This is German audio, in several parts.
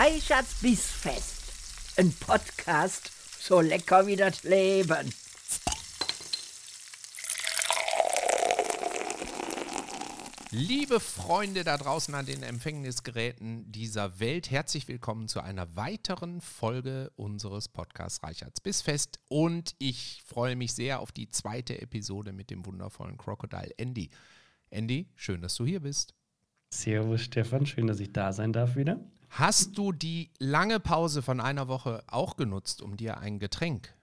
Reichards Bissfest. Ein Podcast so lecker wie das Leben. Liebe Freunde da draußen an den Empfängnisgeräten dieser Welt, herzlich willkommen zu einer weiteren Folge unseres Podcasts Reichards Bissfest. Und ich freue mich sehr auf die zweite Episode mit dem wundervollen Crocodile Andy. Andy, schön, dass du hier bist. Servus Stefan, schön, dass ich da sein darf wieder. Hast du die lange Pause von einer Woche auch genutzt, um dir ein Getränk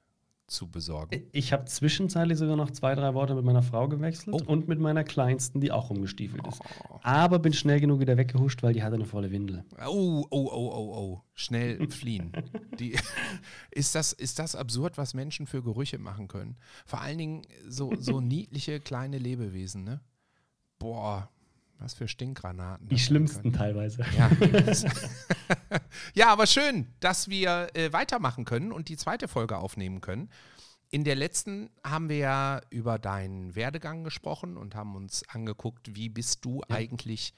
zu besorgen? Ich habe zwischenzeitlich sogar noch zwei, drei Worte mit meiner Frau gewechselt Oh. und mit meiner Kleinsten, die auch rumgestiefelt ist. Oh. Aber bin schnell genug wieder weggehuscht, weil die hatte eine volle Windel. Oh, oh, oh, oh, oh. Schnell fliehen. Die, ist, das, ist das absurd, was Menschen für Gerüche machen können? Vor allen Dingen so, so niedliche kleine Lebewesen, ne? Boah, was für Stinkgranaten. Die schlimmsten teilweise. Ja. ja, aber schön, dass wir äh, weitermachen können und die zweite Folge aufnehmen können. In der letzten haben wir ja über deinen Werdegang gesprochen und haben uns angeguckt, wie bist du eigentlich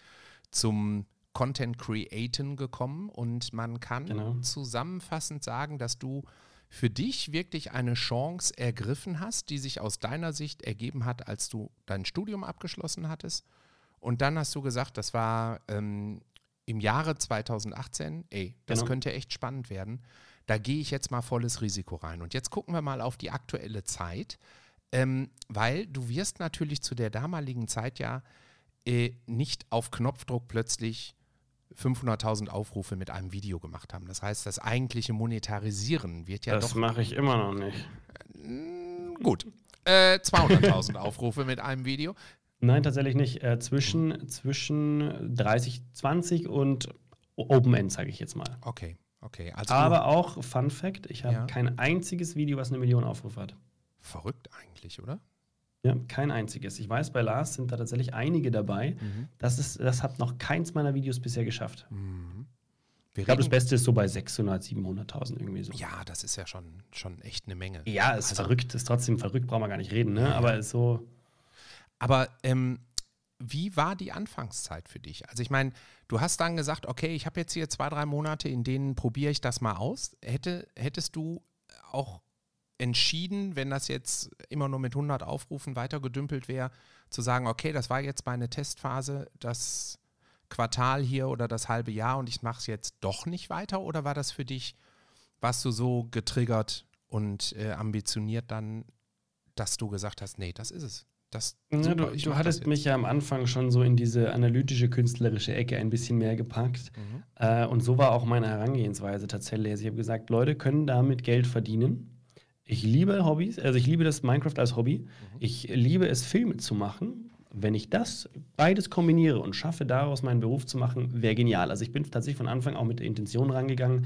zum Content Createn gekommen. Und man kann Genau. zusammenfassend sagen, dass du für dich wirklich eine Chance ergriffen hast, die sich aus deiner Sicht ergeben hat, als du dein Studium abgeschlossen hattest. Und dann hast du gesagt, das war ähm, im Jahre 2018, ey, das Genau. könnte echt spannend werden. Da gehe ich jetzt mal volles Risiko rein. Und jetzt gucken wir mal auf die aktuelle Zeit, ähm, weil du wirst natürlich zu der damaligen Zeit ja äh, nicht auf Knopfdruck plötzlich 500.000 Aufrufe mit einem Video gemacht haben. Das heißt, das eigentliche Monetarisieren wird ja das doch mache ich immer noch nicht. gut. Äh, 200.000 Aufrufe mit einem Video. Nein, tatsächlich nicht. Äh, zwischen, zwischen 30, 20 und Open End, sage ich jetzt mal. Okay, okay. Also Aber auch, Fun Fact, ich habe Ja. kein einziges Video, was eine Million Aufrufe hat. verrückt eigentlich, oder? Ja, kein einziges. Ich weiß, bei Lars sind da tatsächlich einige dabei. Das, ist, das hat noch keins meiner Videos bisher geschafft. Mhm. Wir Ich glaube, das Beste ist so bei 600, 700.000 irgendwie so. Ja, das ist ja schon, schon echt eine Menge. Ja, ist Also- verrückt, ist trotzdem verrückt, brauchen wir gar nicht reden, ne? Ja. Aber ist so. Aber ähm, wie war die Anfangszeit für dich? Also ich meine, du hast dann gesagt, okay, ich habe jetzt hier zwei, drei Monate, in denen probiere ich das mal aus. Hätte, hättest du auch entschieden, wenn das jetzt immer nur mit 100 Aufrufen weitergedümpelt wäre, zu sagen, okay, das war jetzt meine Testphase, das Quartal hier oder das halbe Jahr und ich mache es jetzt doch nicht weiter? Oder war das für dich, warst du so getriggert und äh, ambitioniert dann, dass du gesagt hast, nee, das ist es. Das, Ja, du du hattest mich ja am Anfang schon so in diese analytische, künstlerische Ecke ein bisschen mehr gepackt. Mhm. Äh, und so war auch meine Herangehensweise tatsächlich. Also ich habe gesagt, Leute können damit Geld verdienen. Ich liebe Hobbys, also ich liebe das Minecraft als Hobby. Ich liebe es, Filme zu machen. Wenn ich das beides kombiniere und schaffe, daraus meinen Beruf zu machen, wäre genial. Also ich bin tatsächlich von Anfang auch mit der Intention rangegangen,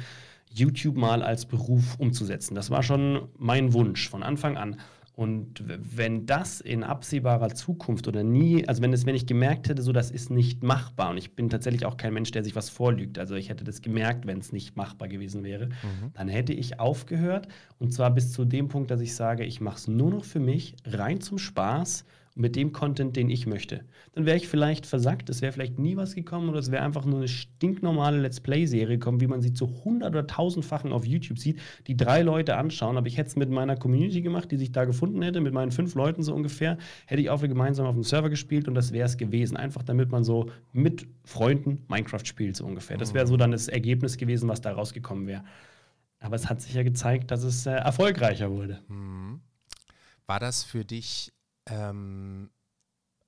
YouTube mal als Beruf umzusetzen. Das war schon mein Wunsch von Anfang an. Und wenn das in absehbarer Zukunft oder nie, also wenn, es, wenn ich gemerkt hätte, so das ist nicht machbar und ich bin tatsächlich auch kein Mensch, der sich was vorlügt, also ich hätte das gemerkt, wenn es nicht machbar gewesen wäre, dann hätte ich aufgehört. Und zwar bis zu dem Punkt, dass ich sage, ich mache es nur noch für mich, rein zum Spaß mit dem Content, den ich möchte. Dann wäre ich vielleicht versackt, es wäre vielleicht nie was gekommen oder es wäre einfach nur eine stinknormale Let's Play-Serie gekommen, wie man sie zu hundert- oder tausendfachen auf YouTube sieht, die drei Leute anschauen. Aber ich hätte es mit meiner Community gemacht, die sich da gefunden hätte, mit meinen fünf Leuten so ungefähr, hätte ich auch gemeinsam auf dem Server gespielt und das wäre es gewesen. Einfach damit man so mit Freunden Minecraft spielt, so ungefähr. Das wäre so dann das Ergebnis gewesen, was da rausgekommen wäre. Aber es hat sich ja gezeigt, dass es äh, erfolgreicher wurde. Mhm. War das für dich ähm,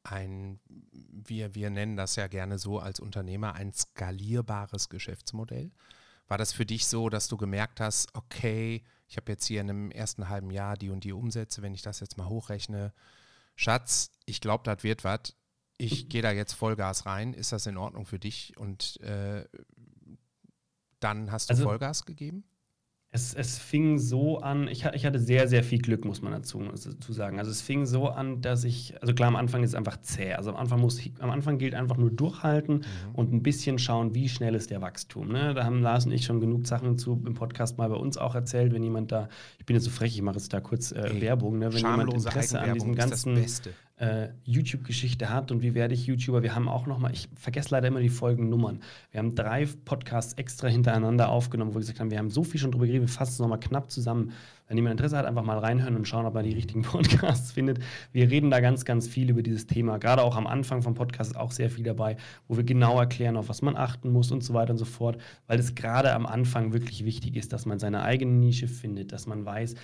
ein, wir, wir nennen das ja gerne so als Unternehmer, ein skalierbares Geschäftsmodell? War das für dich so, dass du gemerkt hast, okay, ich habe jetzt hier in einem ersten halben Jahr die und die Umsätze, wenn ich das jetzt mal hochrechne, Schatz, ich glaube, das wird was. Ich gehe da jetzt Vollgas rein. Ist das in Ordnung für dich? Und äh, dann hast du Also- Vollgas gegeben? Es, es fing so an, ich, ich hatte sehr, sehr viel Glück, muss man dazu, dazu sagen. Also es fing so an, dass ich, also klar, am Anfang ist es einfach zäh. Also am Anfang, muss ich, am Anfang gilt einfach nur durchhalten und ein bisschen schauen, wie schnell ist der Wachstum. Ne? Da haben Lars und ich schon genug Sachen zu im Podcast mal bei uns auch erzählt, wenn jemand da, ich bin jetzt so frech, ich mache jetzt da kurz äh, Ey, Werbung, ne? wenn jemand Interesse an diesem Eigenwerbung ist das ganzen Beste. Äh, YouTube-Geschichte hat und wie werde ich YouTuber. Wir haben auch noch mal, ich vergesse leider immer die Folgennummern. Wir haben drei Podcasts extra hintereinander aufgenommen, wo wir gesagt haben, wir haben so viel schon drüber geredet, wir fassen es nochmal knapp zusammen. Wenn jemand Interesse hat, einfach mal reinhören und schauen, ob er die richtigen Podcasts findet. Wir reden da ganz, ganz viel über dieses Thema. Gerade auch am Anfang vom Podcast ist auch sehr viel dabei, wo wir genau erklären, auf was man achten muss und so weiter und so fort, weil es gerade am Anfang wirklich wichtig ist, dass man seine eigene Nische findet, dass man weiß,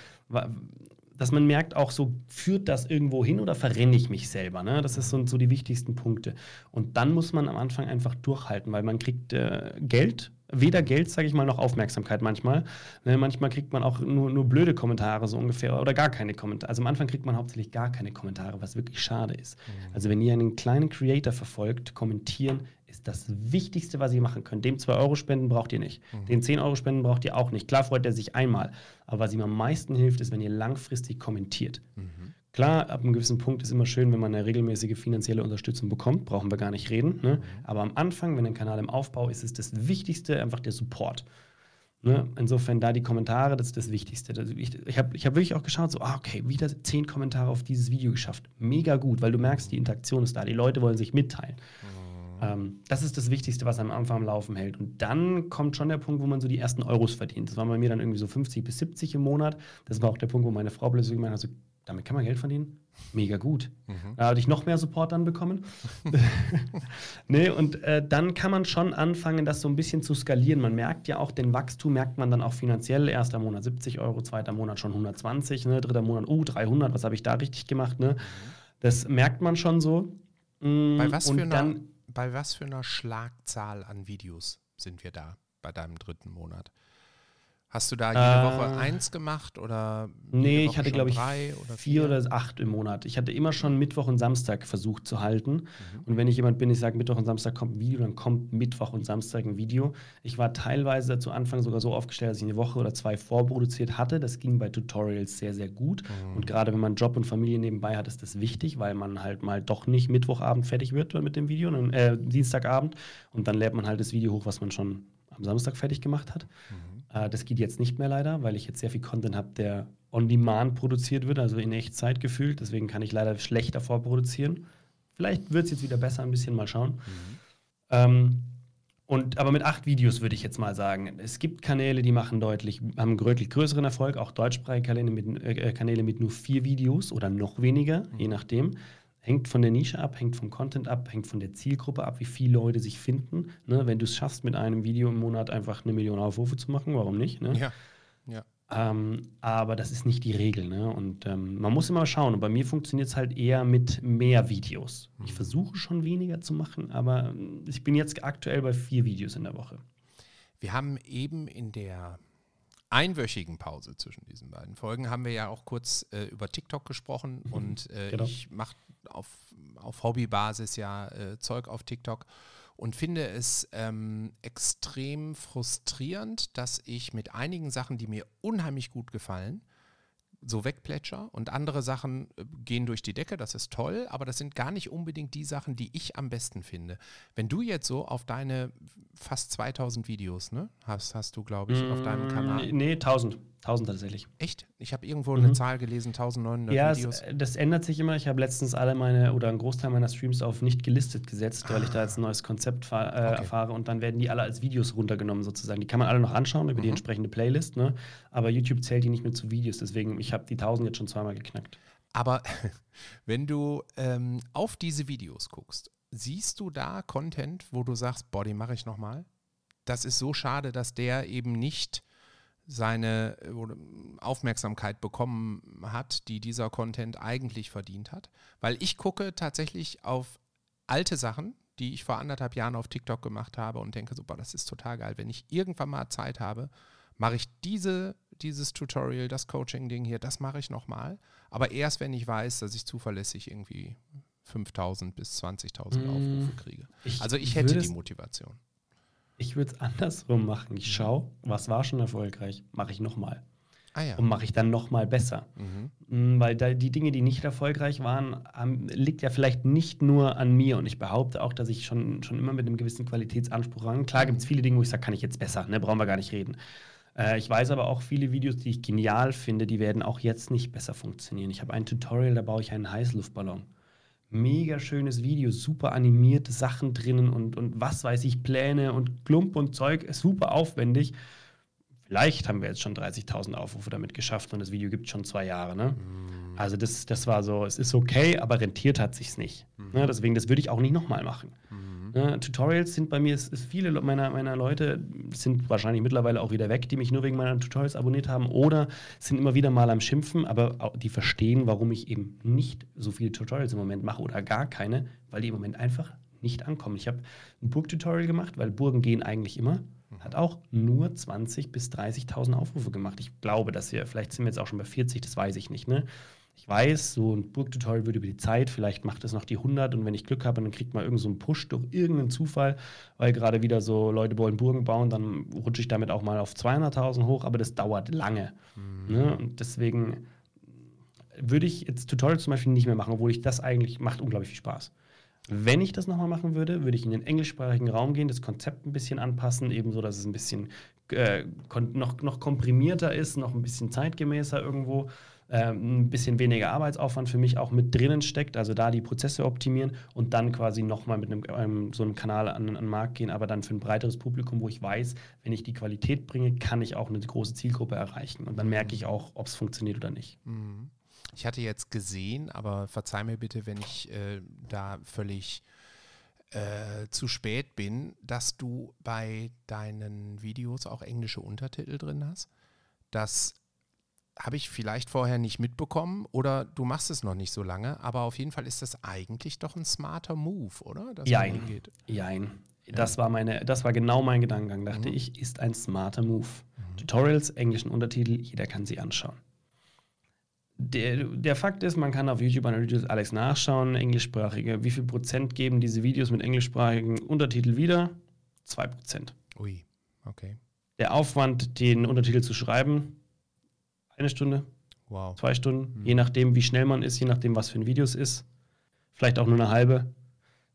dass man merkt auch so, führt das irgendwo hin oder verrenne ich mich selber? Ne? Das sind so die wichtigsten Punkte. Und dann muss man am Anfang einfach durchhalten, weil man kriegt äh, Geld, weder Geld, sage ich mal, noch Aufmerksamkeit manchmal. Ne? Manchmal kriegt man auch nur, nur blöde Kommentare so ungefähr oder gar keine Kommentare. Also am Anfang kriegt man hauptsächlich gar keine Kommentare, was wirklich schade ist. Mhm. Also wenn ihr einen kleinen Creator verfolgt, kommentieren ist das Wichtigste, was ihr machen könnt. Dem 2 Euro spenden braucht ihr nicht. Mhm. Den 10 Euro spenden braucht ihr auch nicht. Klar freut er sich einmal. Aber was ihm am meisten hilft, ist, wenn ihr langfristig kommentiert. Mhm. Klar, ab einem gewissen Punkt ist immer schön, wenn man eine regelmäßige finanzielle Unterstützung bekommt. Brauchen wir gar nicht reden. Ne? Mhm. Aber am Anfang, wenn ein Kanal im Aufbau ist, ist das Wichtigste einfach der Support. Ne? Insofern da die Kommentare, das ist das Wichtigste. ich ich habe ich hab wirklich auch geschaut, so, ah, okay, wieder zehn Kommentare auf dieses Video geschafft. Mega gut, weil du merkst, die Interaktion ist da. Die Leute wollen sich mitteilen. Mhm. Ähm, das ist das Wichtigste, was am Anfang am Laufen hält. Und dann kommt schon der Punkt, wo man so die ersten Euros verdient. Das war bei mir dann irgendwie so 50 bis 70 im Monat. Das war auch der Punkt, wo meine Frau plötzlich gemeint hat, so, damit kann man Geld verdienen? Mega gut. Mhm. Da hatte ich noch mehr Support dann bekommen. nee, und äh, dann kann man schon anfangen, das so ein bisschen zu skalieren. Man merkt ja auch, den Wachstum merkt man dann auch finanziell. Erster Monat 70 Euro, zweiter Monat schon 120, ne? dritter Monat, oh, uh, 300, was habe ich da richtig gemacht? Ne? Mhm. Das merkt man schon so. Bei was für einer bei was für einer Schlagzahl an Videos sind wir da bei deinem dritten Monat? Hast du da jede äh, Woche eins gemacht oder? Nee, ich hatte, glaube ich, oder vier, oder acht im Monat. Ich hatte immer schon Mittwoch und Samstag versucht zu halten. Mhm. Und wenn ich jemand bin, ich sage, Mittwoch und Samstag kommt ein Video, dann kommt Mittwoch und Samstag ein Video. Ich war teilweise zu Anfang sogar so aufgestellt, dass ich eine Woche oder zwei vorproduziert hatte. Das ging bei Tutorials sehr, sehr gut. Mhm. Und gerade wenn man Job und Familie nebenbei hat, ist das wichtig, weil man halt mal doch nicht Mittwochabend fertig wird mit dem Video, äh, Dienstagabend. Und dann lädt man halt das Video hoch, was man schon am Samstag fertig gemacht hat. Mhm. Äh, das geht jetzt nicht mehr leider, weil ich jetzt sehr viel Content habe, der on demand produziert wird, also in Echtzeit gefühlt. Deswegen kann ich leider schlechter vorproduzieren. Vielleicht wird es jetzt wieder besser, ein bisschen mal schauen. Mhm. Ähm, und, aber mit acht Videos würde ich jetzt mal sagen. Es gibt Kanäle, die machen deutlich, haben deutlich größeren Erfolg, auch deutschsprachige Kanäle mit, äh, Kanäle mit nur vier Videos oder noch weniger, mhm. je nachdem. Hängt von der Nische ab, hängt vom Content ab, hängt von der Zielgruppe ab, wie viele Leute sich finden. Ne? Wenn du es schaffst, mit einem Video im Monat einfach eine Million Aufrufe zu machen, warum nicht? Ne? Ja. ja. Ähm, aber das ist nicht die Regel. Ne? Und ähm, man muss immer schauen. Und bei mir funktioniert es halt eher mit mehr Videos. Ich mhm. versuche schon weniger zu machen, aber ich bin jetzt aktuell bei vier Videos in der Woche. Wir haben eben in der einwöchigen Pause zwischen diesen beiden Folgen haben wir ja auch kurz äh, über TikTok gesprochen mhm. und äh, genau. ich mache auf, auf Hobbybasis ja äh, Zeug auf TikTok und finde es ähm, extrem frustrierend, dass ich mit einigen Sachen, die mir unheimlich gut gefallen, so wegplätscher und andere Sachen äh, gehen durch die Decke, das ist toll, aber das sind gar nicht unbedingt die Sachen, die ich am besten finde. Wenn du jetzt so auf deine fast 2000 Videos, ne, hast, hast du, glaube ich, auf deinem mm, Kanal. Nee, 1000. 1000 tatsächlich. Echt? Ich habe irgendwo mhm. eine Zahl gelesen, 1900 ja, Videos. Ja, das ändert sich immer. Ich habe letztens alle meine oder einen Großteil meiner Streams auf nicht gelistet gesetzt, ah. weil ich da jetzt ein neues Konzept äh, okay. erfahre und dann werden die alle als Videos runtergenommen sozusagen. Die kann man alle noch anschauen über mhm. die entsprechende Playlist, ne? aber YouTube zählt die nicht mehr zu Videos. Deswegen, ich habe die 1000 jetzt schon zweimal geknackt. Aber wenn du ähm, auf diese Videos guckst, siehst du da Content, wo du sagst, boah, den mache ich nochmal? Das ist so schade, dass der eben nicht seine äh, Aufmerksamkeit bekommen hat, die dieser Content eigentlich verdient hat. Weil ich gucke tatsächlich auf alte Sachen, die ich vor anderthalb Jahren auf TikTok gemacht habe und denke, super, das ist total geil. Wenn ich irgendwann mal Zeit habe, mache ich diese, dieses Tutorial, das Coaching-Ding hier, das mache ich nochmal. Aber erst, wenn ich weiß, dass ich zuverlässig irgendwie 5000 bis 20.000 mmh, Aufrufe kriege. Ich also ich hätte die Motivation. Ich würde es andersrum machen. Ich schaue, was war schon erfolgreich, mache ich nochmal. Ah, ja. Und mache ich dann nochmal besser. Mhm. Mm, weil da die Dinge, die nicht erfolgreich waren, haben, liegt ja vielleicht nicht nur an mir. Und ich behaupte auch, dass ich schon, schon immer mit einem gewissen Qualitätsanspruch ran. Klar gibt es viele Dinge, wo ich sage, kann ich jetzt besser, ne? brauchen wir gar nicht reden. Äh, ich weiß aber auch viele Videos, die ich genial finde, die werden auch jetzt nicht besser funktionieren. Ich habe ein Tutorial, da baue ich einen Heißluftballon. Mega schönes Video, super animierte Sachen drinnen und, und was weiß ich, Pläne und Klump und Zeug, super aufwendig. Vielleicht haben wir jetzt schon 30.000 Aufrufe damit geschafft und das Video gibt schon zwei Jahre. Ne? Mhm. Also das, das war so, es ist okay, aber rentiert hat sich's nicht. Mhm. Ne? Deswegen, das würde ich auch nicht nochmal machen. Mhm. Ne? Tutorials sind bei mir, es, es viele meiner, meiner Leute sind wahrscheinlich mittlerweile auch wieder weg, die mich nur wegen meiner Tutorials abonniert haben oder sind immer wieder mal am Schimpfen, aber die verstehen, warum ich eben nicht so viele Tutorials im Moment mache oder gar keine, weil die im Moment einfach nicht ankommen. Ich habe ein Burg-Tutorial gemacht, weil Burgen gehen eigentlich immer hat auch nur 20.000 bis 30.000 Aufrufe gemacht. Ich glaube, dass wir, vielleicht sind wir jetzt auch schon bei 40, das weiß ich nicht. Ne? Ich weiß, so ein Burg-Tutorial würde über die Zeit, vielleicht macht es noch die 100 und wenn ich Glück habe, dann kriegt man irgendeinen so Push durch irgendeinen Zufall, weil gerade wieder so Leute wollen Burgen bauen, dann rutsche ich damit auch mal auf 200.000 hoch, aber das dauert lange. Mhm. Ne? Und deswegen würde ich jetzt Tutorials zum Beispiel nicht mehr machen, obwohl ich das eigentlich macht unglaublich viel Spaß. Wenn ich das nochmal machen würde, würde ich in den englischsprachigen Raum gehen, das Konzept ein bisschen anpassen, ebenso, dass es ein bisschen äh, noch, noch komprimierter ist, noch ein bisschen zeitgemäßer irgendwo, äh, ein bisschen weniger Arbeitsaufwand für mich auch mit drinnen steckt, also da die Prozesse optimieren und dann quasi nochmal mit einem, einem, so einem Kanal an, an den Markt gehen, aber dann für ein breiteres Publikum, wo ich weiß, wenn ich die Qualität bringe, kann ich auch eine große Zielgruppe erreichen und dann merke ich auch, ob es funktioniert oder nicht. Mhm. Ich hatte jetzt gesehen, aber verzeih mir bitte, wenn ich äh, da völlig äh, zu spät bin, dass du bei deinen Videos auch englische Untertitel drin hast. Das habe ich vielleicht vorher nicht mitbekommen oder du machst es noch nicht so lange, aber auf jeden Fall ist das eigentlich doch ein smarter Move, oder? Dass Jein. Jein. Das war meine, das war genau mein Gedankengang, dachte mhm. ich, ist ein smarter Move. Mhm. Tutorials, englischen Untertitel, jeder kann sie anschauen der, der Fakt ist, man kann auf YouTube Analytics Alex nachschauen, englischsprachige. Wie viel Prozent geben diese Videos mit englischsprachigen Untertiteln wieder? Zwei Prozent. Ui, okay. Der Aufwand, den Untertitel zu schreiben, eine Stunde, wow. zwei Stunden, mhm. je nachdem, wie schnell man ist, je nachdem, was für ein Video es ist. Vielleicht auch nur eine halbe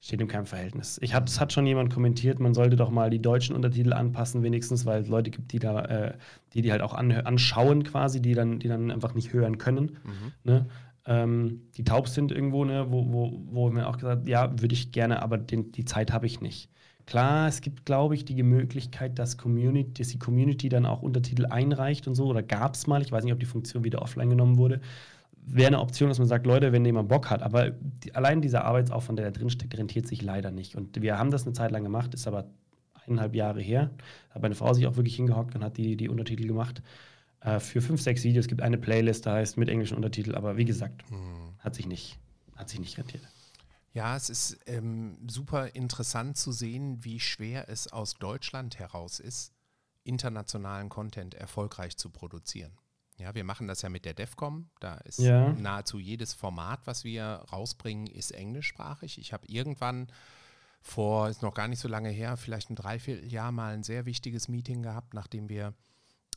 steht in keinem Verhältnis. Ich hab, es hat schon jemand kommentiert, man sollte doch mal die deutschen Untertitel anpassen, wenigstens, weil es Leute gibt, die da, äh, die, die halt auch an, anschauen quasi, die dann, die dann einfach nicht hören können. Mhm. Ne? Ähm, die taub sind irgendwo, ne? wo, wo, wo mir auch gesagt, ja, würde ich gerne, aber den, die Zeit habe ich nicht. Klar, es gibt, glaube ich, die Möglichkeit, dass, Community, dass die Community dann auch Untertitel einreicht und so, oder gab es mal, ich weiß nicht, ob die Funktion wieder offline genommen wurde, wäre eine Option, dass man sagt, Leute, wenn jemand Bock hat, aber die, allein dieser Arbeitsaufwand, der da drin steckt, rentiert sich leider nicht. Und wir haben das eine Zeit lang gemacht, ist aber eineinhalb Jahre her. Da hat meine Frau sich auch wirklich hingehockt und hat die, die Untertitel gemacht. Äh, für fünf, sechs Videos gibt eine Playlist, da heißt mit englischen Untertiteln, aber wie gesagt, hm. hat sich nicht, hat sich nicht rentiert. Ja, es ist ähm, super interessant zu sehen, wie schwer es aus Deutschland heraus ist, internationalen Content erfolgreich zu produzieren. Ja, wir machen das ja mit der DEFCOM. Da ist ja. nahezu jedes Format, was wir rausbringen, ist englischsprachig. Ich habe irgendwann vor, ist noch gar nicht so lange her, vielleicht ein Dreivierteljahr mal ein sehr wichtiges Meeting gehabt, nachdem wir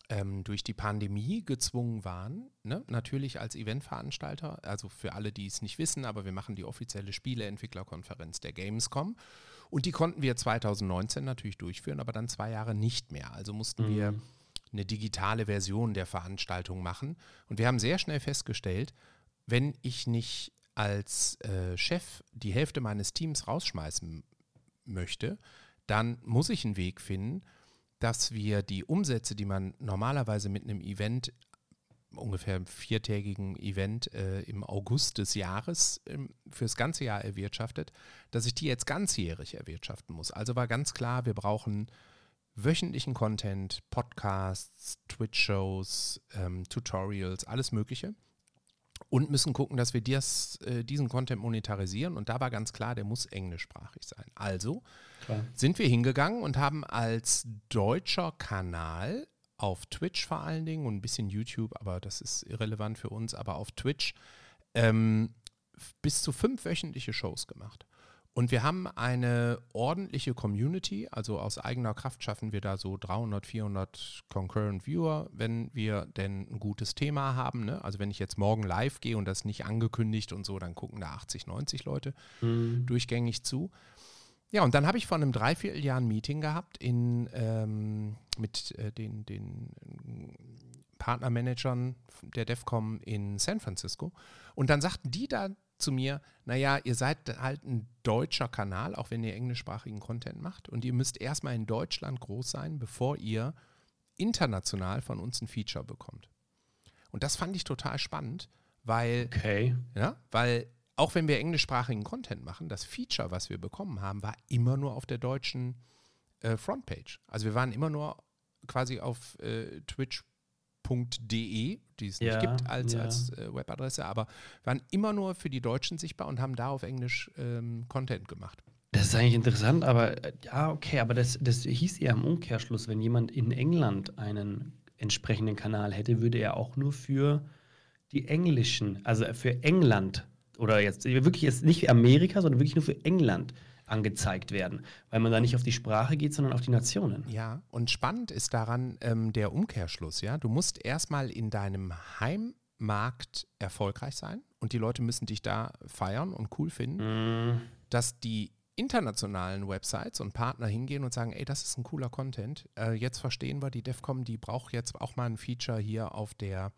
ähm, durch die Pandemie gezwungen waren, ne? natürlich als Eventveranstalter, also für alle, die es nicht wissen, aber wir machen die offizielle Spieleentwicklerkonferenz der Gamescom und die konnten wir 2019 natürlich durchführen, aber dann zwei Jahre nicht mehr. Also mussten mhm. wir eine digitale Version der Veranstaltung machen. Und wir haben sehr schnell festgestellt, wenn ich nicht als äh, Chef die Hälfte meines Teams rausschmeißen möchte, dann muss ich einen Weg finden, dass wir die Umsätze, die man normalerweise mit einem Event, ungefähr einem viertägigen Event äh, im August des Jahres äh, fürs ganze Jahr erwirtschaftet, dass ich die jetzt ganzjährig erwirtschaften muss. Also war ganz klar, wir brauchen wöchentlichen Content, Podcasts, Twitch-Shows, ähm, Tutorials, alles Mögliche. Und müssen gucken, dass wir dies, äh, diesen Content monetarisieren. Und da war ganz klar, der muss englischsprachig sein. Also klar. sind wir hingegangen und haben als deutscher Kanal auf Twitch vor allen Dingen und ein bisschen YouTube, aber das ist irrelevant für uns, aber auf Twitch ähm, bis zu fünf wöchentliche Shows gemacht. Und wir haben eine ordentliche Community, also aus eigener Kraft schaffen wir da so 300, 400 Concurrent Viewer, wenn wir denn ein gutes Thema haben. Ne? Also wenn ich jetzt morgen live gehe und das nicht angekündigt und so, dann gucken da 80, 90 Leute mhm. durchgängig zu. Ja, und dann habe ich vor einem Dreivierteljahr ein Meeting gehabt in, ähm, mit äh, den, den Partnermanagern der DEFCOM in San Francisco. Und dann sagten die da zu mir, naja, ihr seid halt ein deutscher Kanal, auch wenn ihr englischsprachigen Content macht. Und ihr müsst erstmal in Deutschland groß sein, bevor ihr international von uns ein Feature bekommt. Und das fand ich total spannend, weil, Okay. ja, weil auch wenn wir englischsprachigen Content machen, das Feature, was wir bekommen haben, war immer nur auf der deutschen äh, Frontpage. Also wir waren immer nur quasi auf äh, twitch.de, die es Ja, nicht gibt als, ja. als äh, Webadresse, aber waren immer nur für die Deutschen sichtbar und haben da auf Englisch ähm, Content gemacht. Das ist eigentlich interessant, aber äh, ja, okay, aber das, das hieß ja im Umkehrschluss, wenn jemand in England einen entsprechenden Kanal hätte, würde er auch nur für die englischen, also für England oder jetzt wirklich jetzt nicht für Amerika, sondern wirklich nur für England angezeigt werden, weil man da nicht auf die Sprache geht, sondern auf die Nationen. Ja, und spannend ist daran ähm, der Umkehrschluss, ja. Du musst erstmal in deinem Heimmarkt erfolgreich sein und die Leute müssen dich da feiern und cool finden, Mm, dass die internationalen Websites und Partner hingehen und sagen, ey, das ist ein cooler Content. Äh, jetzt verstehen wir, die DEFCOM, die braucht jetzt auch mal ein Feature hier auf der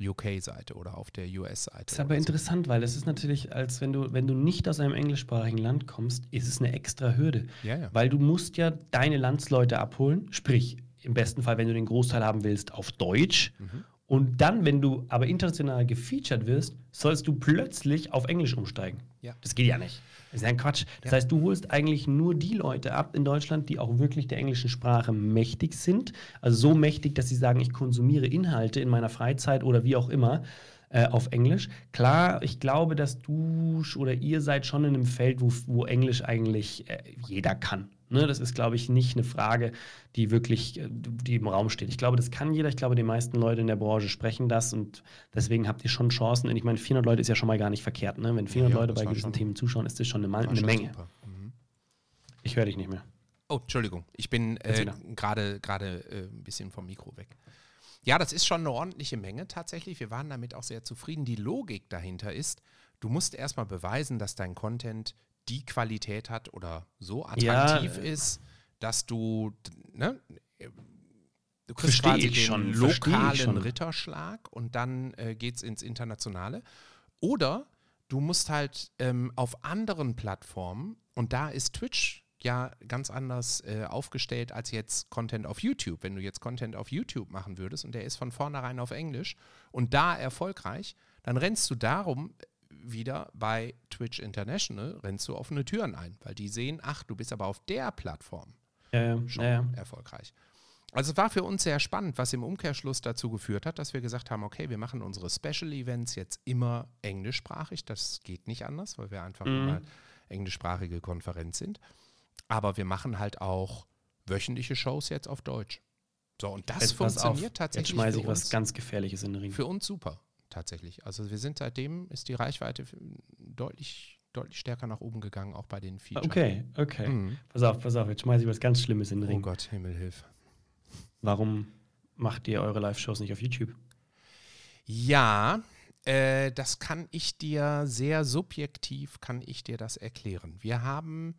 UK-Seite oder auf der US-Seite. Das ist aber so. interessant, weil es ist natürlich, als wenn du, wenn du nicht aus einem englischsprachigen Land kommst, ist es eine extra Hürde. Ja, ja. Weil du musst ja deine Landsleute abholen, sprich, im besten Fall, wenn du den Großteil haben willst, auf Deutsch. Mhm. Und dann, wenn du aber international gefeatured wirst, sollst du plötzlich auf Englisch umsteigen. Ja. Das geht ja nicht. Das ist ja ein Quatsch. Das Ja. heißt, du holst eigentlich nur die Leute ab in Deutschland, die auch wirklich der englischen Sprache mächtig sind. Also so mächtig, dass sie sagen, ich konsumiere Inhalte in meiner Freizeit oder wie auch immer äh, auf Englisch. Klar, ich glaube, dass du oder ihr seid schon in einem Feld, wo, wo Englisch eigentlich äh, jeder kann. Ne? Das ist, glaube ich, nicht eine Frage, die wirklich äh, die im Raum steht. Ich glaube, das kann jeder. Ich glaube, die meisten Leute in der Branche sprechen das und deswegen habt ihr schon Chancen. Und ich meine, 400 Leute ist ja schon mal gar nicht verkehrt. Ne? Wenn 400 Ja, Leute bei gewissen Themen zuschauen, ist das schon eine, eine schon Menge. Mhm. Ich höre dich nicht mehr. Oh, Entschuldigung, ich bin äh, gerade äh, ein bisschen vom Mikro weg. Ja, das ist schon eine ordentliche Menge tatsächlich. Wir waren damit auch sehr zufrieden. Die Logik dahinter ist, du musst erstmal beweisen, dass dein Content die Qualität hat oder so Ja, attraktiv äh, ist, dass du, ne, du kriegst Versteh quasi den schon, lokalen. Ritterschlag und dann äh, geht es ins Internationale. Oder du musst halt ähm, auf anderen Plattformen, und da ist Twitch ja ganz anders äh, aufgestellt als jetzt Content auf YouTube. Wenn du jetzt Content auf YouTube machen würdest und der ist von vornherein auf Englisch und da erfolgreich, dann rennst du darum wieder bei Twitch International, rennst du offene Türen ein, weil die sehen, ach, du bist aber auf der Plattform Ja, ja, schon ja, erfolgreich. Also es war für uns sehr spannend, was im Umkehrschluss dazu geführt hat, dass wir gesagt haben, okay, wir machen unsere Special Events jetzt immer englischsprachig. Das geht nicht anders, weil wir einfach Mhm. immer englischsprachige Konferenz sind. Aber wir machen halt auch wöchentliche Shows jetzt auf Deutsch. So, und das Jetzt pass auf, funktioniert Jetzt tatsächlich schmeiße ich was ganz Gefährliches in den Ring. für uns super, tatsächlich. Also wir sind seitdem, ist die Reichweite deutlich, deutlich stärker nach oben gegangen, auch bei den Features. Okay, okay. Mhm. Pass auf, pass auf, jetzt schmeiße ich was ganz Schlimmes in den Oh Ring. Gott, Himmel, hilf. Warum macht ihr eure Live-Shows nicht auf YouTube? Ja, äh, das kann ich dir sehr subjektiv, kann ich dir das erklären. Wir haben,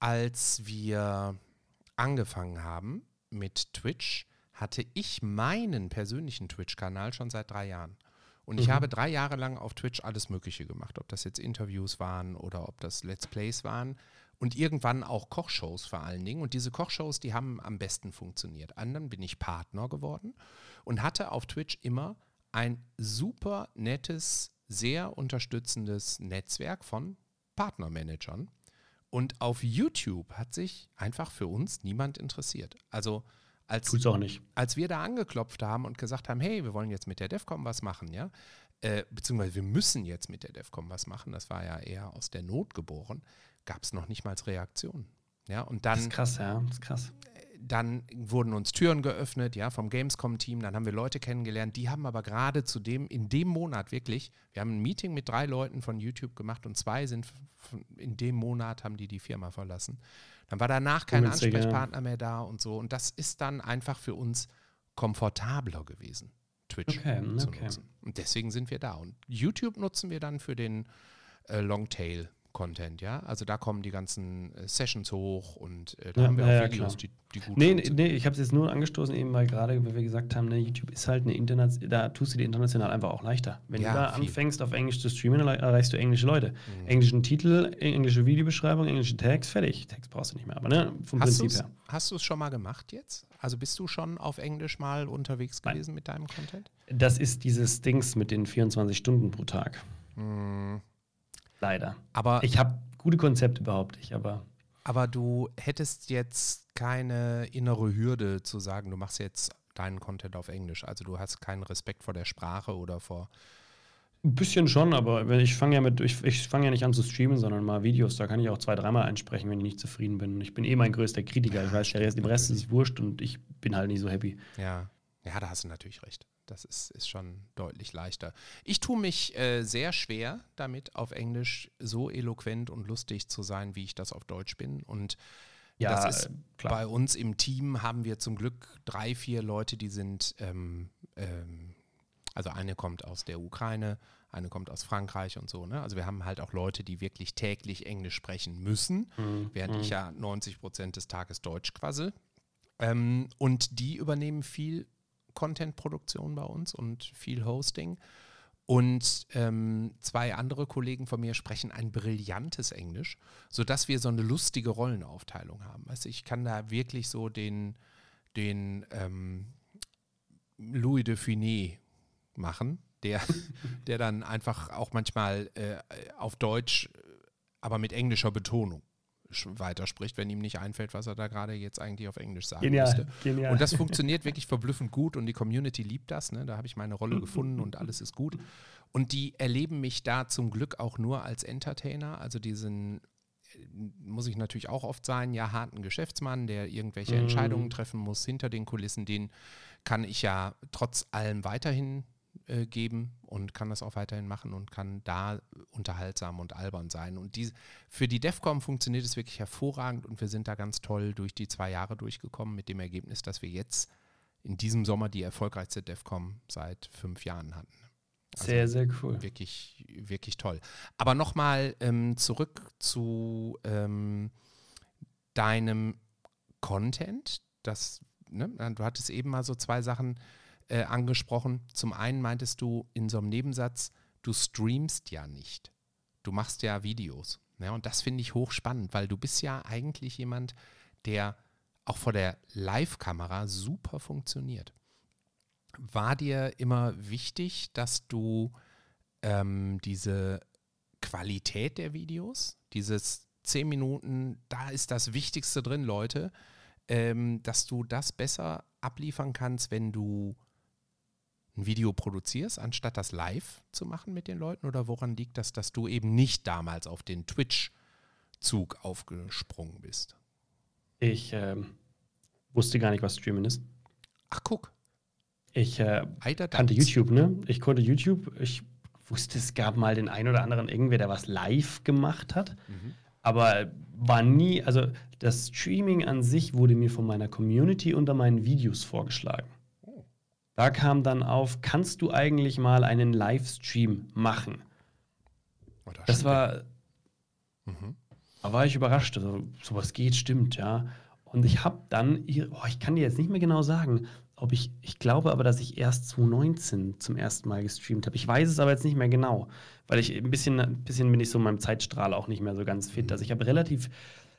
als wir angefangen haben mit Twitch, hatte ich meinen persönlichen Twitch-Kanal schon seit drei Jahren. Und ich Mhm. habe drei Jahre lang auf Twitch alles Mögliche gemacht, ob das jetzt Interviews waren oder ob das Let's Plays waren und irgendwann auch Kochshows vor allen Dingen. Und diese Kochshows, die haben am besten funktioniert. Anderen bin ich Partner geworden und hatte auf Twitch immer ein super nettes, sehr unterstützendes Netzwerk von Partnermanagern. Und auf YouTube hat sich einfach für uns niemand interessiert. Also als Tut's auch nicht. als wir da angeklopft haben und gesagt haben, hey, wir wollen jetzt mit der DEFCOM was machen, ja, äh, beziehungsweise wir müssen jetzt mit der DEFCOM was machen, das war ja eher aus der Not geboren, gab es noch nicht mal Reaktionen. Ja, und Das dann, ist krass, ja. Das ist krass. Dann wurden uns Türen geöffnet, ja, vom Gamescom-Team, dann haben wir Leute kennengelernt, die haben aber gerade zu dem, in dem Monat wirklich, wir haben ein Meeting mit drei Leuten von YouTube gemacht und zwei sind in dem Monat haben die die Firma verlassen. Dann war danach kein Ungünstig, ja. Ansprechpartner mehr da und so und das ist dann einfach für uns komfortabler gewesen, Twitch Okay, zu okay. nutzen. Und deswegen sind wir da. Und YouTube nutzen wir dann für den äh, Longtail Content, ja? Also da kommen die ganzen äh, Sessions hoch und äh, da Ja, haben wir auch ja, Videos, klar. die, die gut Nee, nee, funktionieren. nee ich habe es jetzt nur angestoßen, eben weil gerade, wie wir gesagt haben, ne, YouTube ist halt eine Internet, da tust du dir international einfach auch leichter. Wenn Ja, du da viel. Mhm. anfängst, auf Englisch zu streamen, erreichst du englische Leute. Englischen Titel, englische Videobeschreibung, englische Tags, fertig. Tags brauchst du nicht mehr, aber ne, vom Hast Prinzip her. hast du es schon mal gemacht jetzt? Also bist du schon auf Englisch mal unterwegs Nein. gewesen mit deinem Content? Das ist dieses Dings mit den 24 Stunden pro Tag. Hm, Leider. aber, Ich habe gute Konzepte, behaupte ich, aber aber du hättest jetzt keine innere Hürde zu sagen, du machst jetzt deinen Content auf Englisch. Also du hast keinen Respekt vor der Sprache oder vor. ein bisschen schon, aber ich fange ja mit, ich, ich fange ja nicht an zu streamen, sondern mal Videos, da kann ich auch zwei, dreimal einsprechen, wenn ich nicht zufrieden bin. Ich bin eh mein größter Kritiker. Ich weiß, der Rest, dem Rest ist wurscht und ich bin halt nicht so happy. Ja, ja, da hast du natürlich recht. Das ist, ist schon deutlich leichter. Ich tue mich äh, sehr schwer damit, auf Englisch so eloquent und lustig zu sein, wie ich das auf Deutsch bin. Und Ja, das ist klar. bei uns im Team haben wir zum Glück drei, vier Leute, die sind, ähm, ähm, also eine kommt aus der Ukraine, eine kommt aus Frankreich und so. Ne? Also wir haben halt auch Leute, die wirklich täglich Englisch sprechen müssen, Mhm. während ich ja 90 Prozent des Tages Deutsch quassel. Ähm, und die übernehmen viel Content-Produktion bei uns und viel Hosting. Und ähm, zwei andere Kollegen von mir sprechen ein brillantes Englisch, sodass wir so eine lustige Rollenaufteilung haben. Du, ich kann da wirklich so den, den ähm, Louis de Funès machen, der, der dann einfach auch manchmal äh, auf Deutsch, aber mit englischer Betonung weiterspricht, wenn ihm nicht einfällt, was er da gerade jetzt eigentlich auf Englisch sagen müsste. genial. Und das funktioniert wirklich verblüffend gut und die Community liebt das. Ne? Da habe ich meine Rolle gefunden und alles ist gut. Und die erleben mich da zum Glück auch nur als Entertainer. Also diesen, äh, muss ich natürlich auch oft sein, ja, harten Geschäftsmann, der irgendwelche Mhm. Entscheidungen treffen muss hinter den Kulissen. Den kann ich ja trotz allem weiterhin äh, geben und kann das auch weiterhin machen und kann da unterhaltsam und albern sein. Und die, für die DEFCOM funktioniert es wirklich hervorragend und wir sind da ganz toll durch die zwei Jahre durchgekommen mit dem Ergebnis, dass wir jetzt in diesem Sommer die erfolgreichste DEFCOM seit fünf Jahren hatten. Also sehr, sehr cool. Wirklich, wirklich toll. Aber nochmal ähm, zurück zu ähm, deinem Content. Das, ne, du hattest eben mal so zwei Sachen äh, angesprochen. Zum einen meintest du in so einem Nebensatz, du streamst ja nicht. Du machst ja Videos. Ja, und das finde ich hochspannend, weil du bist ja eigentlich jemand, der auch vor der Live-Kamera super funktioniert. War dir immer wichtig, dass du ähm, diese Qualität der Videos, dieses 10 Minuten, da ist das Wichtigste drin, Leute, ähm, dass du das besser abliefern kannst, wenn du ein Video produzierst, anstatt das live zu machen mit den Leuten? Oder woran liegt das, dass du eben nicht damals auf den Twitch-Zug aufgesprungen bist? Ich ähm, wusste gar nicht, was Streamen ist. Ach, guck. Ich äh, kannte. YouTube, ne? Ich konnte YouTube. Ich wusste, es gab mal den einen oder anderen irgendwer, der was live gemacht hat. Mhm. Aber war nie, also das Streaming an sich wurde mir von meiner Community unter meinen Videos vorgeschlagen. Da kam dann auf, kannst du eigentlich mal einen Livestream machen? Oh, da Das steht war, er. Mhm. da war ich überrascht. Also, sowas geht, stimmt, ja. Und ich habe dann, oh, ich kann dir jetzt nicht mehr genau sagen, ob ich, ich glaube aber, dass ich erst 2019 zum ersten Mal gestreamt habe. Ich weiß es aber jetzt nicht mehr genau, weil ich ein bisschen, ein bisschen bin ich so in meinem Zeitstrahl auch nicht mehr so ganz fit. Also ich habe relativ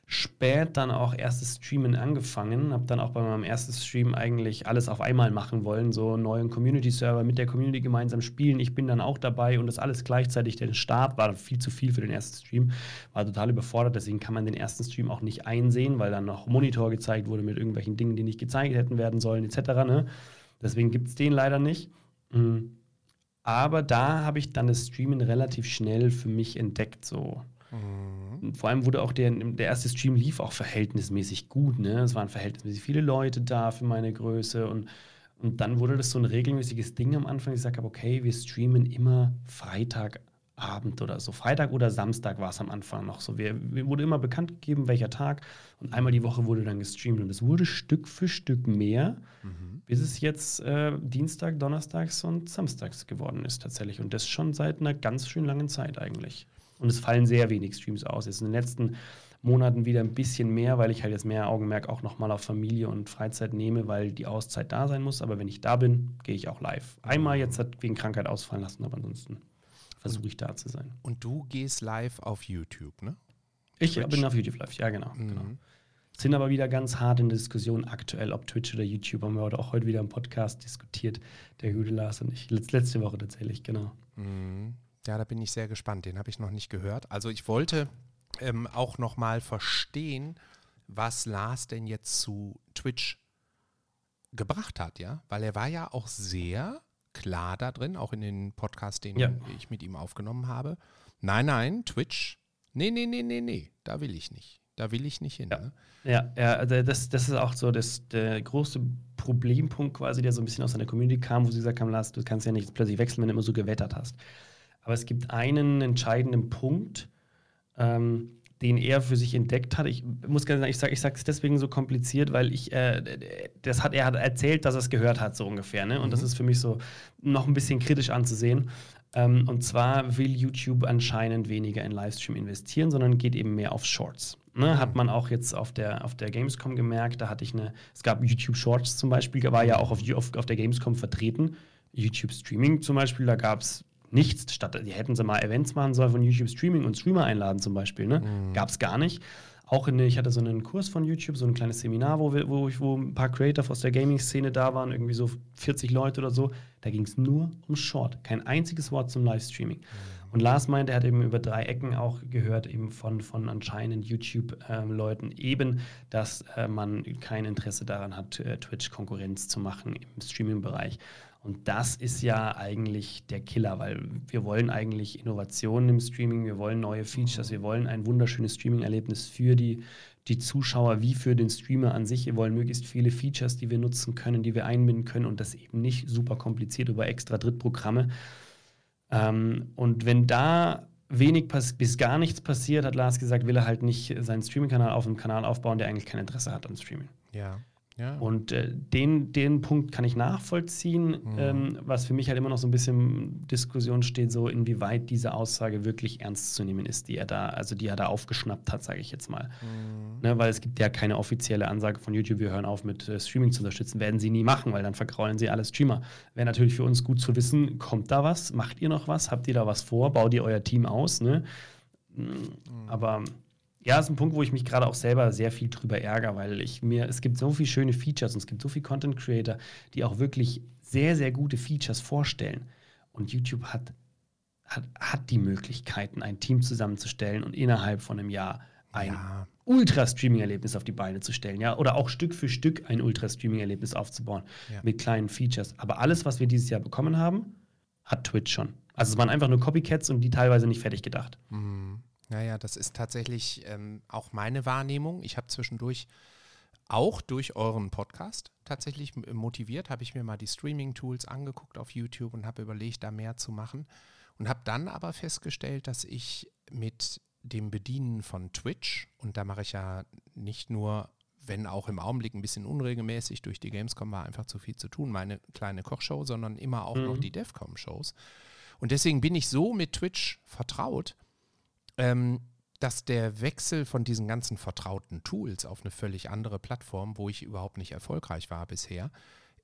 spät dann auch erstes Streamen angefangen, habe dann auch bei meinem ersten Stream eigentlich alles auf einmal machen wollen, so einen neuen Community-Server mit der Community gemeinsam spielen. Ich bin dann auch dabei und das alles gleichzeitig. Der Start war viel zu viel für den ersten Stream, war total überfordert, deswegen kann man den ersten Stream auch nicht einsehen, weil dann noch Monitor gezeigt wurde mit irgendwelchen Dingen, die nicht gezeigt hätten werden sollen, etc. Ne? Deswegen gibt es den leider nicht. Mhm. Aber da habe ich dann das Streamen relativ schnell für mich entdeckt, so. Mhm. Und vor allem wurde auch der, der erste Stream lief auch verhältnismäßig gut. Ne? Es waren verhältnismäßig viele Leute da für meine Größe. Und, und dann wurde das so ein regelmäßiges Ding am Anfang. Ich gesagt habe, okay, wir streamen immer Freitagabend oder so. Freitag oder Samstag war es am Anfang noch so. Wir, mir wurde immer bekannt gegeben, welcher Tag. Und einmal die Woche wurde dann gestreamt. Und es wurde Stück für Stück mehr, Mhm. bis es jetzt äh, Dienstag, Donnerstags und Samstags geworden ist tatsächlich. Und das schon seit einer ganz schön langen Zeit eigentlich. Und es fallen sehr wenig Streams aus. Jetzt in den letzten Monaten wieder ein bisschen mehr, weil ich halt jetzt mehr Augenmerk auch nochmal auf Familie und Freizeit nehme, weil die Auszeit da sein muss. Aber wenn ich da bin, gehe ich auch live. Einmal jetzt hat wegen Krankheit ausfallen lassen, aber ansonsten versuche ich da zu sein. Und du gehst live auf YouTube, ne? Ich Twitch? bin auf YouTube live, ja genau. Mhm. genau. Sind aber wieder ganz hart in der Diskussion aktuell, ob Twitch oder YouTube. Haben wir heute auch heute wieder im Podcast diskutiert, der gute Lars und ich. Letz- Letzte Woche tatsächlich, genau. Mhm. Ja, da bin ich sehr gespannt. Den habe ich noch nicht gehört. Also ich wollte ähm, auch noch mal verstehen, was Lars denn jetzt zu Twitch gebracht hat, ja? Weil er war ja auch sehr klar da drin, auch in den Podcast, den Ja. ich mit ihm aufgenommen habe. Nein, nein, Twitch, nee, nee, nee, nee, nee, da will ich nicht. Da will ich nicht hin. Ja. Ne? Ja, ja also das, das ist auch so das, der große Problempunkt quasi, der so ein bisschen aus deiner Community kam, wo sie gesagt haben, Lars, du kannst ja nicht plötzlich wechseln, wenn du immer so gewettert hast. Aber es gibt einen entscheidenden Punkt, ähm, den er für sich entdeckt hat. Ich muss ganz sagen, ich sage ich es deswegen so kompliziert, weil ich, äh, das hat, er hat erzählt, dass er es gehört hat, so ungefähr. Ne? Und das ist für mich so noch ein bisschen kritisch anzusehen. Ähm, und zwar will YouTube anscheinend weniger in Livestream investieren, sondern geht eben mehr auf Shorts. Ne? Hat man auch jetzt auf der, auf der Gamescom gemerkt, da hatte ich eine, es gab YouTube Shorts zum Beispiel, war ja auch auf, auf, auf der Gamescom vertreten. YouTube Streaming zum Beispiel, da gab es nichts. Statt, die hätten sie mal Events machen sollen von YouTube Streaming und Streamer einladen zum Beispiel. Ne? Gab es gar nicht. Auch in, ich hatte so einen Kurs von YouTube, so ein kleines Seminar, wo, wir, wo, ich, wo ein paar Creator aus der Gaming-Szene da waren, irgendwie so 40 Leute oder so. Da ging es nur um Short. Kein einziges Wort zum Livestreaming. Und Lars meinte, er hat eben über drei Ecken auch gehört, eben von, von anscheinend YouTube-Leuten, eben, dass äh, man kein Interesse daran hat, äh, Twitch-Konkurrenz zu machen im Streaming-Bereich. Und das ist ja eigentlich der Killer, weil wir wollen eigentlich Innovationen im Streaming, wir wollen neue Features, wir wollen ein wunderschönes Streaming-Erlebnis für die, die Zuschauer wie für den Streamer an sich. Wir wollen möglichst viele Features, die wir nutzen können, die wir einbinden können und das eben nicht super kompliziert über extra Drittprogramme. Ähm, und wenn da wenig bis gar nichts passiert, hat Lars gesagt, will er halt nicht seinen Streaming-Kanal auf einem Kanal aufbauen, der eigentlich kein Interesse hat am Streaming. Ja. Ja. Und äh, den, den Punkt kann ich nachvollziehen, Mhm. ähm, was für mich halt immer noch so ein bisschen Diskussion steht, so inwieweit diese Aussage wirklich ernst zu nehmen ist, die er da, also die er da aufgeschnappt hat, sage ich jetzt mal. Mhm. Ne, weil es gibt ja keine offizielle Ansage von YouTube, wir hören auf mit äh, Streaming zu unterstützen, werden sie nie machen, weil dann vergraulen sie alle Streamer. Wäre natürlich für uns gut zu wissen, kommt da was, macht ihr noch was, habt ihr da was vor, baut ihr euer Team aus, ne? Mm, Aber ja, ist ein Punkt, wo ich mich gerade auch selber sehr viel drüber ärgere, weil ich mir, es gibt so viele schöne Features und es gibt so viele Content Creator, die auch wirklich sehr, sehr gute Features vorstellen. Und YouTube hat, hat, hat die Möglichkeiten, ein Team zusammenzustellen und innerhalb von einem Jahr ein Ja. Ultra-Streaming-Erlebnis auf die Beine zu stellen, ja, oder auch Stück für Stück ein Ultra-Streaming-Erlebnis aufzubauen Ja. mit kleinen Features. Aber alles, was wir dieses Jahr bekommen haben, hat Twitch schon. Also es waren einfach nur Copycats und die teilweise nicht fertig gedacht. Mhm. Naja, das ist tatsächlich ähm, auch meine Wahrnehmung. Ich habe zwischendurch auch durch euren Podcast tatsächlich motiviert, habe ich mir mal die Streaming-Tools angeguckt auf YouTube und habe überlegt, da mehr zu machen. Und habe dann aber festgestellt, dass ich mit dem Bedienen von Twitch, und da mache ich ja nicht nur, wenn auch im Augenblick ein bisschen unregelmäßig, durch die Gamescom war einfach zu viel zu tun, meine kleine Kochshow, sondern immer auch noch Mhm. die DEFCOM-Shows. Und deswegen bin ich so mit Twitch vertraut, ähm, dass der Wechsel von diesen ganzen vertrauten Tools auf eine völlig andere Plattform, wo ich überhaupt nicht erfolgreich war bisher,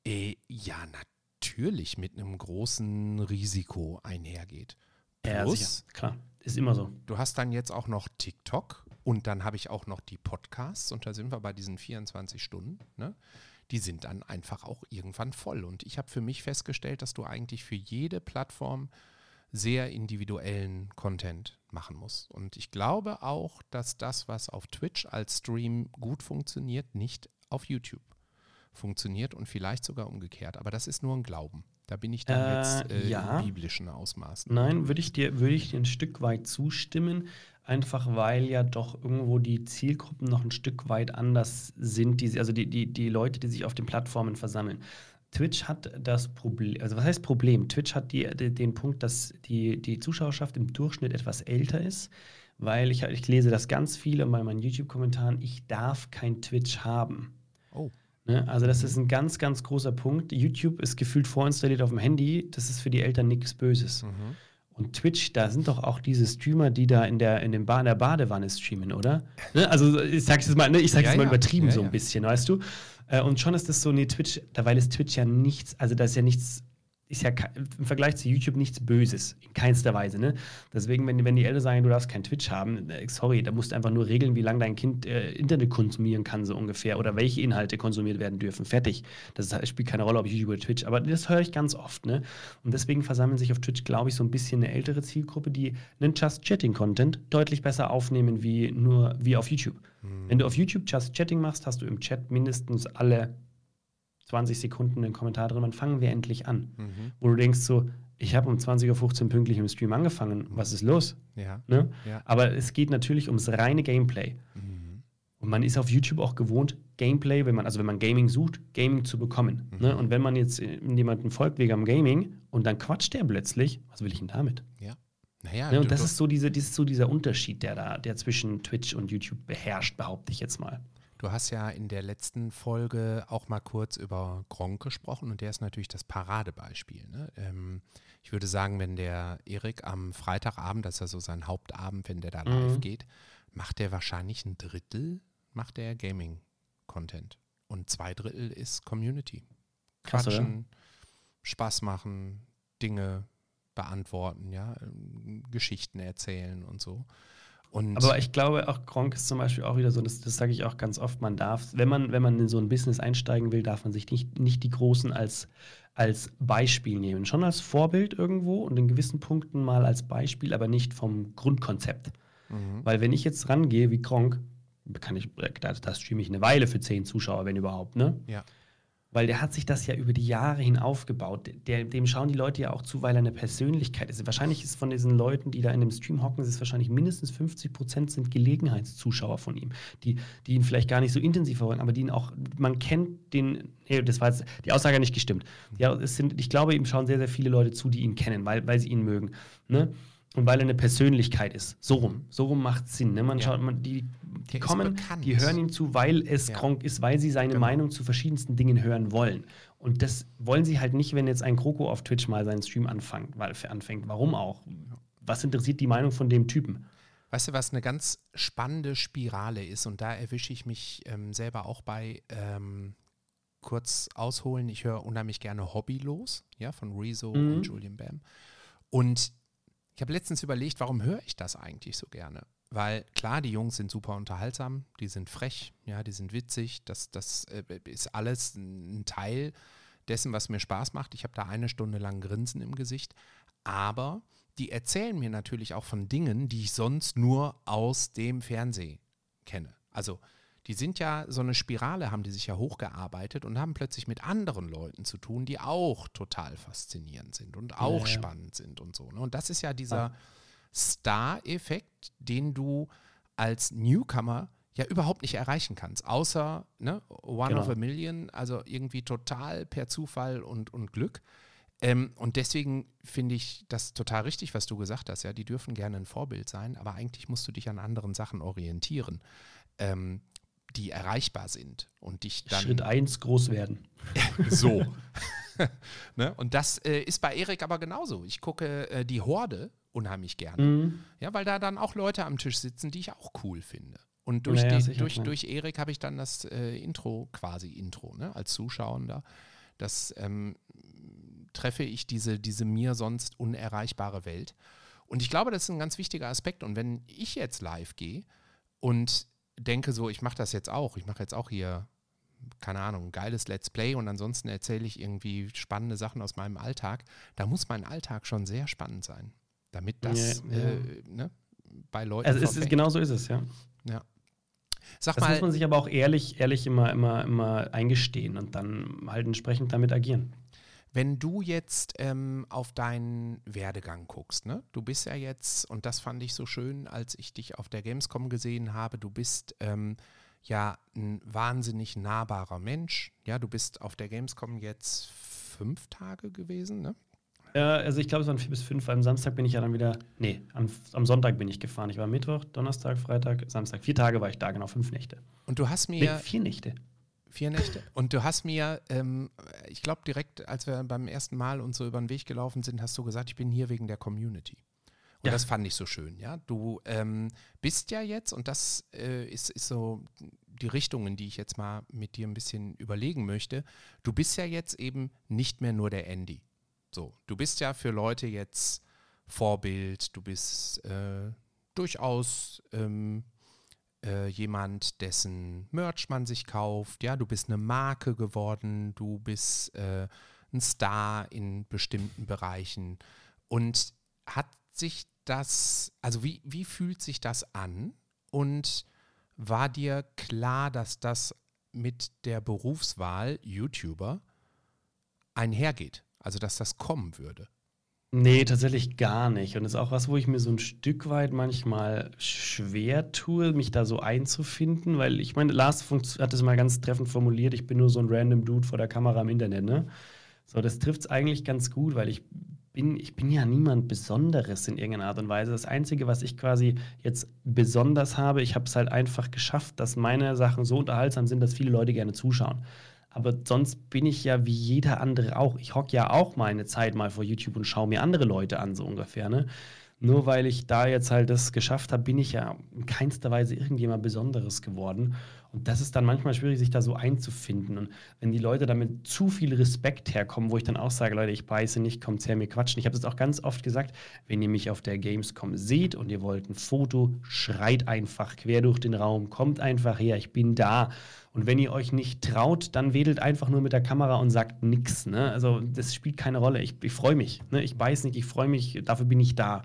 äh, ja natürlich mit einem großen Risiko einhergeht. Ja, Plus, sicher. Klar, ist immer so. du hast dann jetzt auch noch TikTok und dann habe ich auch noch die Podcasts und da sind wir bei diesen 24 Stunden. Ne? Die sind dann einfach auch irgendwann voll. Und ich habe für mich festgestellt, dass du eigentlich für jede Plattform sehr individuellen Content machen musst. Und ich glaube auch, dass das, was auf Twitch als Stream gut funktioniert, nicht auf YouTube funktioniert und vielleicht sogar umgekehrt. Aber das ist nur ein Glauben. Da bin ich dann Äh, jetzt äh, ja. in biblischen Ausmaßen. Nein, würde ich, dir, würde ich dir ein Stück weit zustimmen, einfach weil ja doch irgendwo die Zielgruppen noch ein Stück weit anders sind, die, also die, die, die Leute, die sich auf den Plattformen versammeln. Twitch hat das Problem, also was heißt Problem? Twitch hat die, die, den Punkt, dass die, die Zuschauerschaft im Durchschnitt etwas älter ist, weil ich, ich lese das ganz viele bei meinen YouTube-Kommentaren, ich darf kein Twitch haben. Oh. Ne? Also das ist ein ganz, ganz großer Punkt. YouTube ist gefühlt vorinstalliert auf dem Handy. Das ist für die Eltern nichts Böses. Mhm. Und Twitch, da sind doch auch diese Streamer, die da in der, in dem ba in der Badewanne streamen, oder? Ne? Also ich sag's jetzt mal, ne? ich sag's Ja, jetzt mal übertrieben Ja, so ein bisschen, weißt du? Äh, und schon ist das so, nee, Twitch, da, weil es Twitch ja nichts, also da ist ja nichts, ist ja im Vergleich zu YouTube nichts Böses, in keinster Weise, ne? Deswegen, wenn, wenn die Eltern sagen, du darfst kein Twitch haben, äh, sorry, da musst du einfach nur regeln, wie lange dein Kind äh, Internet konsumieren kann, so ungefähr, oder welche Inhalte konsumiert werden dürfen. Fertig. Das spielt keine Rolle, ob YouTube oder Twitch, aber das höre ich ganz oft, ne? Und deswegen versammeln sich auf Twitch, glaube ich, so ein bisschen eine ältere Zielgruppe, die einen Just Chatting-Content deutlich besser aufnehmen wie nur wie auf YouTube. Wenn du auf YouTube Just Chatting machst, hast du im Chat mindestens alle 20 Sekunden einen Kommentar drin, wann fangen wir endlich an? Mhm. Wo du denkst so, ich habe um 20.15 Uhr pünktlich im Stream angefangen, was ist los? Ja. Ne? Ja. Aber es geht natürlich ums reine Gameplay. Mhm. Und man ist auf YouTube auch gewohnt, Gameplay, wenn man, also wenn man Gaming sucht, Gaming zu bekommen. Mhm. Ne? Und wenn man jetzt äh, jemanden folgt wegen am Gaming und dann quatscht der plötzlich, was will ich denn damit? Ja. Naja, Ne? Und das ist so, diese, das ist so dieser Unterschied, der da, der zwischen Twitch und YouTube beherrscht, behaupte ich jetzt mal. Du hast ja in der letzten Folge auch mal kurz über Gronk gesprochen und der ist natürlich das Paradebeispiel. Ne? Ähm, ich würde sagen, wenn der Erik am Freitagabend, das ist ja so sein Hauptabend, wenn der da live Mhm. geht, macht der wahrscheinlich ein Drittel, macht der Gaming-Content. Und zwei Drittel ist Community. Krass? Quatschen, Spaß machen, Dinge beantworten, ja, ähm, Geschichten erzählen und so. Und Aber ich glaube, auch Gronk ist zum Beispiel auch wieder so, das, das sage ich auch ganz oft, man darf, wenn man, wenn man in so ein Business einsteigen will, darf man sich nicht, nicht die Großen als, als Beispiel nehmen. Schon als Vorbild irgendwo und in gewissen Punkten mal als Beispiel, aber nicht vom Grundkonzept. Mhm. Weil wenn ich jetzt rangehe wie Gronk, kann ich, da, da streame ich eine Weile für zehn Zuschauer, wenn überhaupt, ne? ja. Weil der hat sich das ja über die Jahre hin aufgebaut. Der, dem schauen die Leute ja auch zu, weil er eine Persönlichkeit ist. Wahrscheinlich ist von diesen Leuten, die da in dem Stream hocken, ist wahrscheinlich mindestens 50 Prozent sind Gelegenheitszuschauer von ihm, die, die ihn vielleicht gar nicht so intensiv verfolgen, aber die ihn auch, man kennt den, nee, das war jetzt, die Aussage nicht gestimmt. Ja, es sind, ich glaube, ihm schauen sehr, sehr viele Leute zu, die ihn kennen, weil, weil sie ihn mögen. Ne? Und weil er eine Persönlichkeit ist. So rum. So rum macht Sinn. Ne? Man Ja. schaut, man, die, die Der kommen, die hören ihm zu, weil es Ja. Gronk ist, weil sie seine Genau. Meinung zu verschiedensten Dingen hören wollen. Und das wollen sie halt nicht, wenn jetzt ein Kroko auf Twitch mal seinen Stream anfängt. Weil, anfängt. Warum auch? Was interessiert die Meinung von dem Typen? Weißt du, was eine ganz spannende Spirale ist, und da erwische ich mich ähm, selber auch bei, ähm, kurz ausholen, ich höre unheimlich gerne Hobbylos, ja, von Rezo Mhm. und Julian Bam. Und ich habe letztens überlegt, warum höre ich das eigentlich so gerne? Weil klar, die Jungs sind super unterhaltsam, die sind frech, ja, die sind witzig, das, das äh, ist alles ein Teil dessen, was mir Spaß macht. Ich habe da eine Stunde lang Grinsen im Gesicht, aber die erzählen mir natürlich auch von Dingen, die ich sonst nur aus dem Fernsehen kenne. Also die sind ja so eine Spirale, haben die sich ja hochgearbeitet und haben plötzlich mit anderen Leuten zu tun, die auch total faszinierend sind und auch ja. spannend sind und so. Ne? Und das ist ja dieser Star-Effekt, den du als Newcomer ja überhaupt nicht erreichen kannst, außer ne, One Genau. of a Million, also irgendwie total per Zufall und, und Glück. Ähm, und deswegen finde ich das total richtig, was du gesagt hast. Ja, die dürfen gerne ein Vorbild sein, aber eigentlich musst du dich an anderen Sachen orientieren, ähm, die erreichbar sind und dich dann Schritt 1, groß werden. so. ne? Und das äh, ist bei Erik aber genauso. Ich gucke äh, die Horde unheimlich gerne. Mhm. Ja, weil da dann auch Leute am Tisch sitzen, die ich auch cool finde. Und durch, Naja, sicher, durch, durch Erik habe ich dann das äh, Intro, quasi Intro, ne, als Zuschauender. Das ähm, treffe ich diese, diese mir sonst unerreichbare Welt. Und ich glaube, das ist ein ganz wichtiger Aspekt. Und wenn ich jetzt live gehe und denke so, ich mache das jetzt auch, ich mache jetzt auch hier, keine Ahnung, ein geiles Let's Play und ansonsten erzähle ich irgendwie spannende Sachen aus meinem Alltag, da muss mein Alltag schon sehr spannend sein, damit das Ja, ja. Äh, ne, bei Leuten Also es ist, verfängt. genau so ist es, ja. Ja. Sag Das muss mal, man sich aber auch ehrlich, ehrlich immer, immer, immer eingestehen und dann halt entsprechend damit agieren. Wenn du jetzt ähm, auf deinen Werdegang guckst, ne? du bist ja jetzt, und das fand ich so schön, als ich dich auf der Gamescom gesehen habe, du bist ähm, ja ein wahnsinnig nahbarer Mensch. Ja, du bist auf der Gamescom jetzt fünf Tage gewesen, ne? Ja, also ich glaube, es waren vier bis fünf. Am Samstag bin ich ja dann wieder. Nee, am, am Sonntag bin ich gefahren. Ich war Mittwoch, Donnerstag, Freitag, Samstag. Vier Tage war ich da, genau, fünf Nächte. Und du hast Nee, mir vier Nächte. Vier Nächte. Und du hast mir, ähm, ich glaube direkt, als wir beim ersten Mal uns so über den Weg gelaufen sind, hast du gesagt, ich bin hier wegen der Community. Und ja. das fand ich so schön, ja. Du ähm, bist ja jetzt, und das äh, ist, ist so die Richtung, in die ich jetzt mal mit dir ein bisschen überlegen möchte, du bist ja jetzt eben nicht mehr nur der Andy. So, du bist ja für Leute jetzt Vorbild, du bist äh, durchaus ähm, äh, jemand, dessen Merch man sich kauft, ja, du bist eine Marke geworden, du bist äh, ein Star in bestimmten Bereichen. Und hat sich das, also wie, wie fühlt sich das an? Und war dir klar, dass das mit der Berufswahl YouTuber einhergeht? Also dass das kommen würde? Nee, tatsächlich gar nicht. Und das ist auch was, wo ich mir so ein Stück weit manchmal schwer tue, mich da so einzufinden, weil ich meine, Lars hat es mal ganz treffend formuliert, ich bin nur so ein random Dude vor der Kamera im Internet, ne? So, das trifft es eigentlich ganz gut, weil ich bin, ich bin ja niemand Besonderes in irgendeiner Art und Weise. Das Einzige, was ich quasi jetzt besonders habe, ich habe es halt einfach geschafft, dass meine Sachen so unterhaltsam sind, dass viele Leute gerne zuschauen. Aber sonst bin ich ja wie jeder andere auch. Ich hocke ja auch meine Zeit mal vor YouTube und schaue mir andere Leute an, so ungefähr. Ne? Nur weil ich da jetzt halt das geschafft habe, bin ich ja in keinster Weise irgendjemand Besonderes geworden. Und das ist dann manchmal schwierig, sich da so einzufinden. Und wenn die Leute damit zu viel Respekt herkommen, wo ich dann auch sage, Leute, ich beiße nicht, kommt her, mir quatschen. Ich habe es auch ganz oft gesagt, wenn ihr mich auf der Gamescom seht und ihr wollt ein Foto, schreit einfach quer durch den Raum, kommt einfach her, ich bin da. Und wenn ihr euch nicht traut, dann wedelt einfach nur mit der Kamera und sagt nichts. Ne? Also das spielt keine Rolle. Ich, ich freue mich. Ne? Ich beiß nicht, ich freue mich, dafür bin ich da.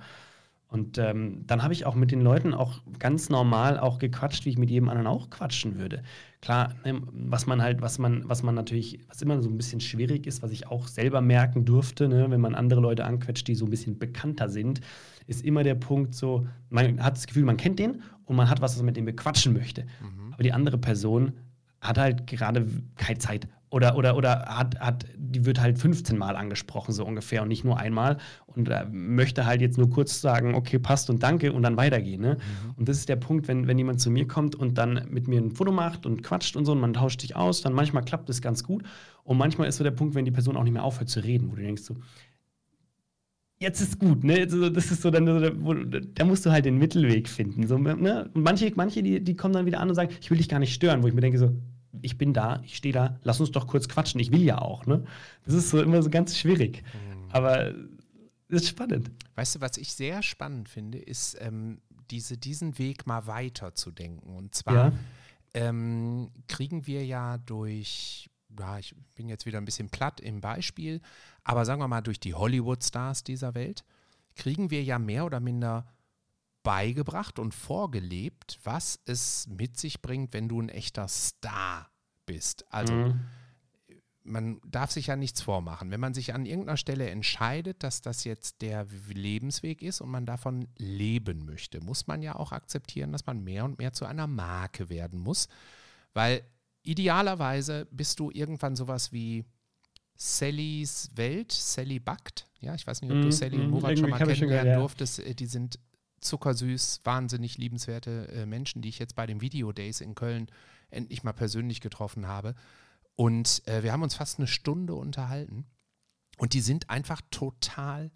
Und ähm, dann habe ich auch mit den Leuten auch ganz normal auch gequatscht, wie ich mit jedem anderen auch quatschen würde. Klar, ne, was man halt, was man, was man natürlich, was immer so ein bisschen schwierig ist, was ich auch selber merken durfte, ne, wenn man andere Leute anquetscht, die so ein bisschen bekannter sind, ist immer der Punkt so, man hat das Gefühl, man kennt den und man hat was, was man mit dem bequatschen möchte. Mhm. Aber die andere Person hat halt gerade keine Zeit oder, oder, oder hat, hat, die wird halt 15 Mal angesprochen, so ungefähr, und nicht nur einmal. Und äh, möchte halt jetzt nur kurz sagen, okay, passt und danke und dann weitergehen. Ne? Mhm. Und das ist der Punkt, wenn, wenn jemand zu mir kommt und dann mit mir ein Foto macht und quatscht und so und man tauscht sich aus, dann manchmal klappt das ganz gut. Und manchmal ist so der Punkt, wenn die Person auch nicht mehr aufhört zu reden, wo du denkst so, jetzt ist gut, ne? Das ist so dann, wo, da musst du halt den Mittelweg finden. So, ne? Und manche, manche die, die kommen dann wieder an und sagen, ich will dich gar nicht stören, wo ich mir denke so, ich bin da, ich stehe da, lass uns doch kurz quatschen, ich will ja auch. Ne? Das ist so immer so ganz schwierig. Mhm. Aber es ist spannend. Weißt du, was ich sehr spannend finde, ist ähm, diese, diesen Weg mal weiter zu denken. Und zwar ja. ähm, kriegen wir ja durch, ja, ich bin jetzt wieder ein bisschen platt im Beispiel, aber sagen wir mal durch die Hollywood-Stars dieser Welt, kriegen wir ja mehr oder minder beigebracht und vorgelebt, was es mit sich bringt, wenn du ein echter Star bist. Also mhm. man darf sich ja nichts vormachen. Wenn man sich an irgendeiner Stelle entscheidet, dass das jetzt der Lebensweg ist und man davon leben möchte, muss man ja auch akzeptieren, dass man mehr und mehr zu einer Marke werden muss. Weil idealerweise bist du irgendwann sowas wie Sallys Welt, Sally backt. Ja, ich weiß nicht, ob du mm, Sally und mhm. Murat schon mal kennenlernen durftest. Äh, die sind zuckersüß, wahnsinnig liebenswerte äh, Menschen, die ich jetzt bei den Video Days in Köln endlich mal persönlich getroffen habe. Und äh, wir haben uns fast eine Stunde unterhalten. Und die sind einfach total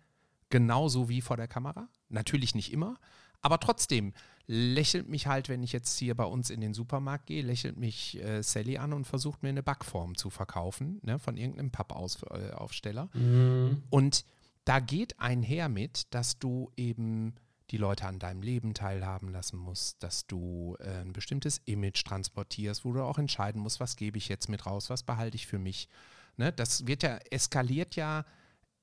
genauso wie vor der Kamera. Natürlich nicht immer, aber trotzdem lächelt mich halt, wenn ich jetzt hier bei uns in den Supermarkt gehe, lächelt mich äh, Sally an und versucht mir eine Backform zu verkaufen, ne, von irgendeinem Pappaufsteller. Mhm. Und da geht einher mit, dass du eben die Leute an deinem Leben teilhaben lassen musst, dass du äh, ein bestimmtes Image transportierst, wo du auch entscheiden musst, was gebe ich jetzt mit raus, was behalte ich für mich. Ne? Das wird ja, eskaliert ja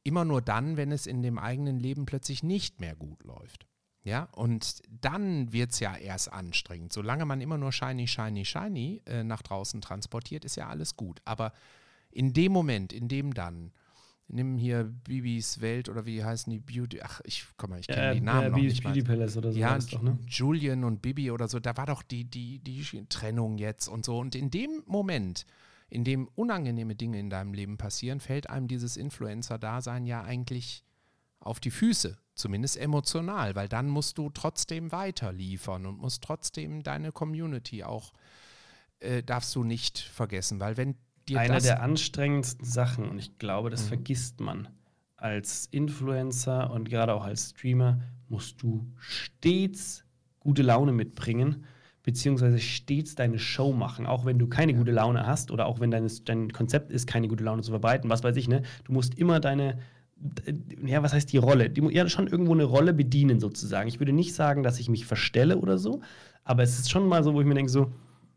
immer nur dann, wenn es in dem eigenen Leben plötzlich nicht mehr gut läuft. Ja, und dann wird es ja erst anstrengend. Solange man immer nur shiny, shiny, shiny äh, nach draußen transportiert, ist ja alles gut. Aber in dem Moment, in dem dann nimm hier Bibis Welt oder wie heißen die Beauty, ach, ich komm mal, ich kenne äh, die Namen äh, noch nicht Beauty Palace oder so. Ja, doch, ne? Julian und Bibi oder so, da war doch die, die, die Trennung jetzt und so. Und in dem Moment, in dem unangenehme Dinge in deinem Leben passieren, fällt einem dieses Influencer-Dasein ja eigentlich auf die Füße, zumindest emotional, weil dann musst du trotzdem weiter liefern und musst trotzdem deine Community auch, äh, darfst du nicht vergessen, weil wenn dir Eine der anstrengendsten Sachen, und ich glaube, das mhm. vergisst man, als Influencer und gerade auch als Streamer musst du stets gute Laune mitbringen, beziehungsweise stets deine Show machen, auch wenn du keine gute Laune hast oder auch wenn dein, dein Konzept ist, keine gute Laune zu verbreiten, was weiß ich, ne? Du musst immer deine, ja, was heißt die Rolle? Die, ja, schon irgendwo eine Rolle bedienen sozusagen. Ich würde nicht sagen, dass ich mich verstelle oder so, aber es ist schon mal so, wo ich mir denke, so,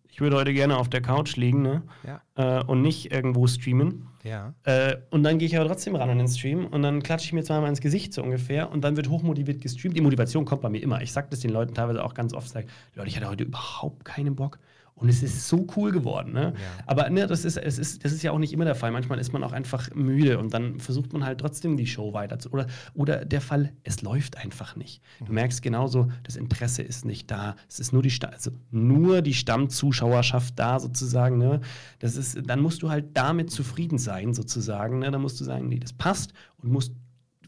ich würde heute gerne auf der Couch liegen ne? Ja. Äh, und nicht irgendwo streamen. Ja. Äh, und dann gehe ich aber trotzdem ran an den Stream und dann klatsche ich mir zweimal ins Gesicht so ungefähr und dann wird hochmotiviert gestreamt. Die Motivation kommt bei mir immer. Ich sage das den Leuten teilweise auch ganz oft, sage, Leute, ich hatte heute überhaupt keinen Bock. Und es ist so cool geworden. Ne? Ja. Aber ne, das, ist, es ist, das ist ja auch nicht immer der Fall. Manchmal ist man auch einfach müde und dann versucht man halt trotzdem die Show weiter zu. Oder, oder der Fall, es läuft einfach nicht. Du merkst genauso, das Interesse ist nicht da. Es ist nur die, also nur die Stammzuschauerschaft da sozusagen. Ne? Das ist, dann musst du halt damit zufrieden sein, sozusagen. Ne? Dann musst du sagen, nee, das passt und musst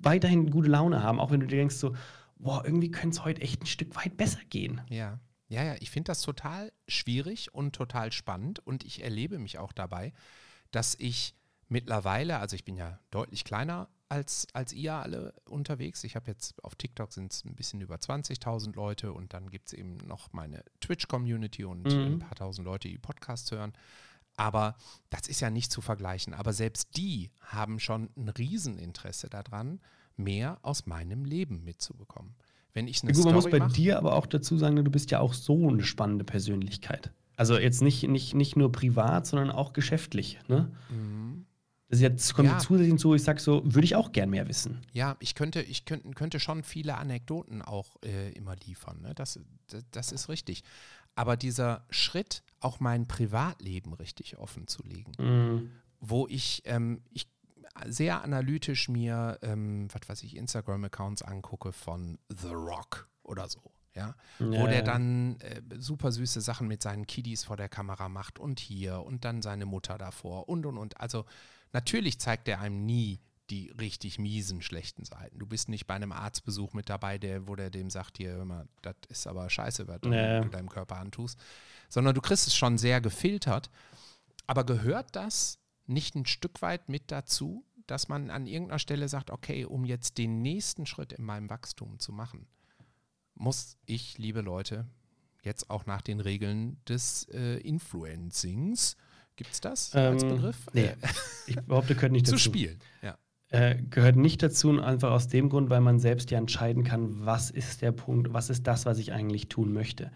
weiterhin gute Laune haben, auch wenn du dir denkst, so, boah, irgendwie könnte es heute echt ein Stück weit besser gehen. Ja. Ja, ja, ich finde das total schwierig und total spannend und ich erlebe mich auch dabei, dass ich mittlerweile, also ich bin ja deutlich kleiner als, als ihr alle unterwegs. Ich habe jetzt auf TikTok sind es ein bisschen über 20.000 Leute und dann gibt es eben noch meine Twitch-Community und Mhm. ein paar tausend Leute, die Podcasts hören. Aber das ist ja nicht zu vergleichen. Aber selbst die haben schon ein Rieseninteresse daran, mehr aus meinem Leben mitzubekommen. Wenn ich eine Gut, man muss bei mach- dir aber auch dazu sagen, du bist ja auch so eine spannende Persönlichkeit. Also jetzt nicht, nicht, nicht nur privat, sondern auch geschäftlich. Ne? Mhm. Das jetzt kommt Ja. zusätzlich hinzu, ich sag so, würde ich auch gern mehr wissen. Ja, ich könnte, ich könnte, könnte schon viele Anekdoten auch äh, immer liefern. Ne? Das, das, das ist richtig. Aber dieser Schritt, auch mein Privatleben richtig offen zu legen, Mhm. wo ich, ähm, ich sehr analytisch mir, ähm, was weiß ich, Instagram-Accounts angucke von The Rock oder so. Ja, wo Ja, der ja. dann äh, super süße Sachen mit seinen Kiddies vor der Kamera macht und hier und dann seine Mutter davor und und und. Also natürlich zeigt er einem nie die richtig miesen, schlechten Seiten. Du bist nicht bei einem Arztbesuch mit dabei, der, wo der dem sagt, hier, hör mal, das ist aber scheiße, was Ja. du deinem Körper antust. Sondern du kriegst es schon sehr gefiltert. Aber gehört das nicht ein Stück weit mit dazu, dass man an irgendeiner Stelle sagt, okay, um jetzt den nächsten Schritt in meinem Wachstum zu machen, muss ich, liebe Leute, jetzt auch nach den Regeln des äh, Influencings, gibt es das als Ähm, Begriff? nee. Äh, Ich behaupte, gehört nicht zu dazu. spielen. Ja. Äh, gehört nicht dazu, und einfach aus dem Grund, weil man selbst ja entscheiden kann, was ist der Punkt, was ist das, was ich eigentlich tun möchte.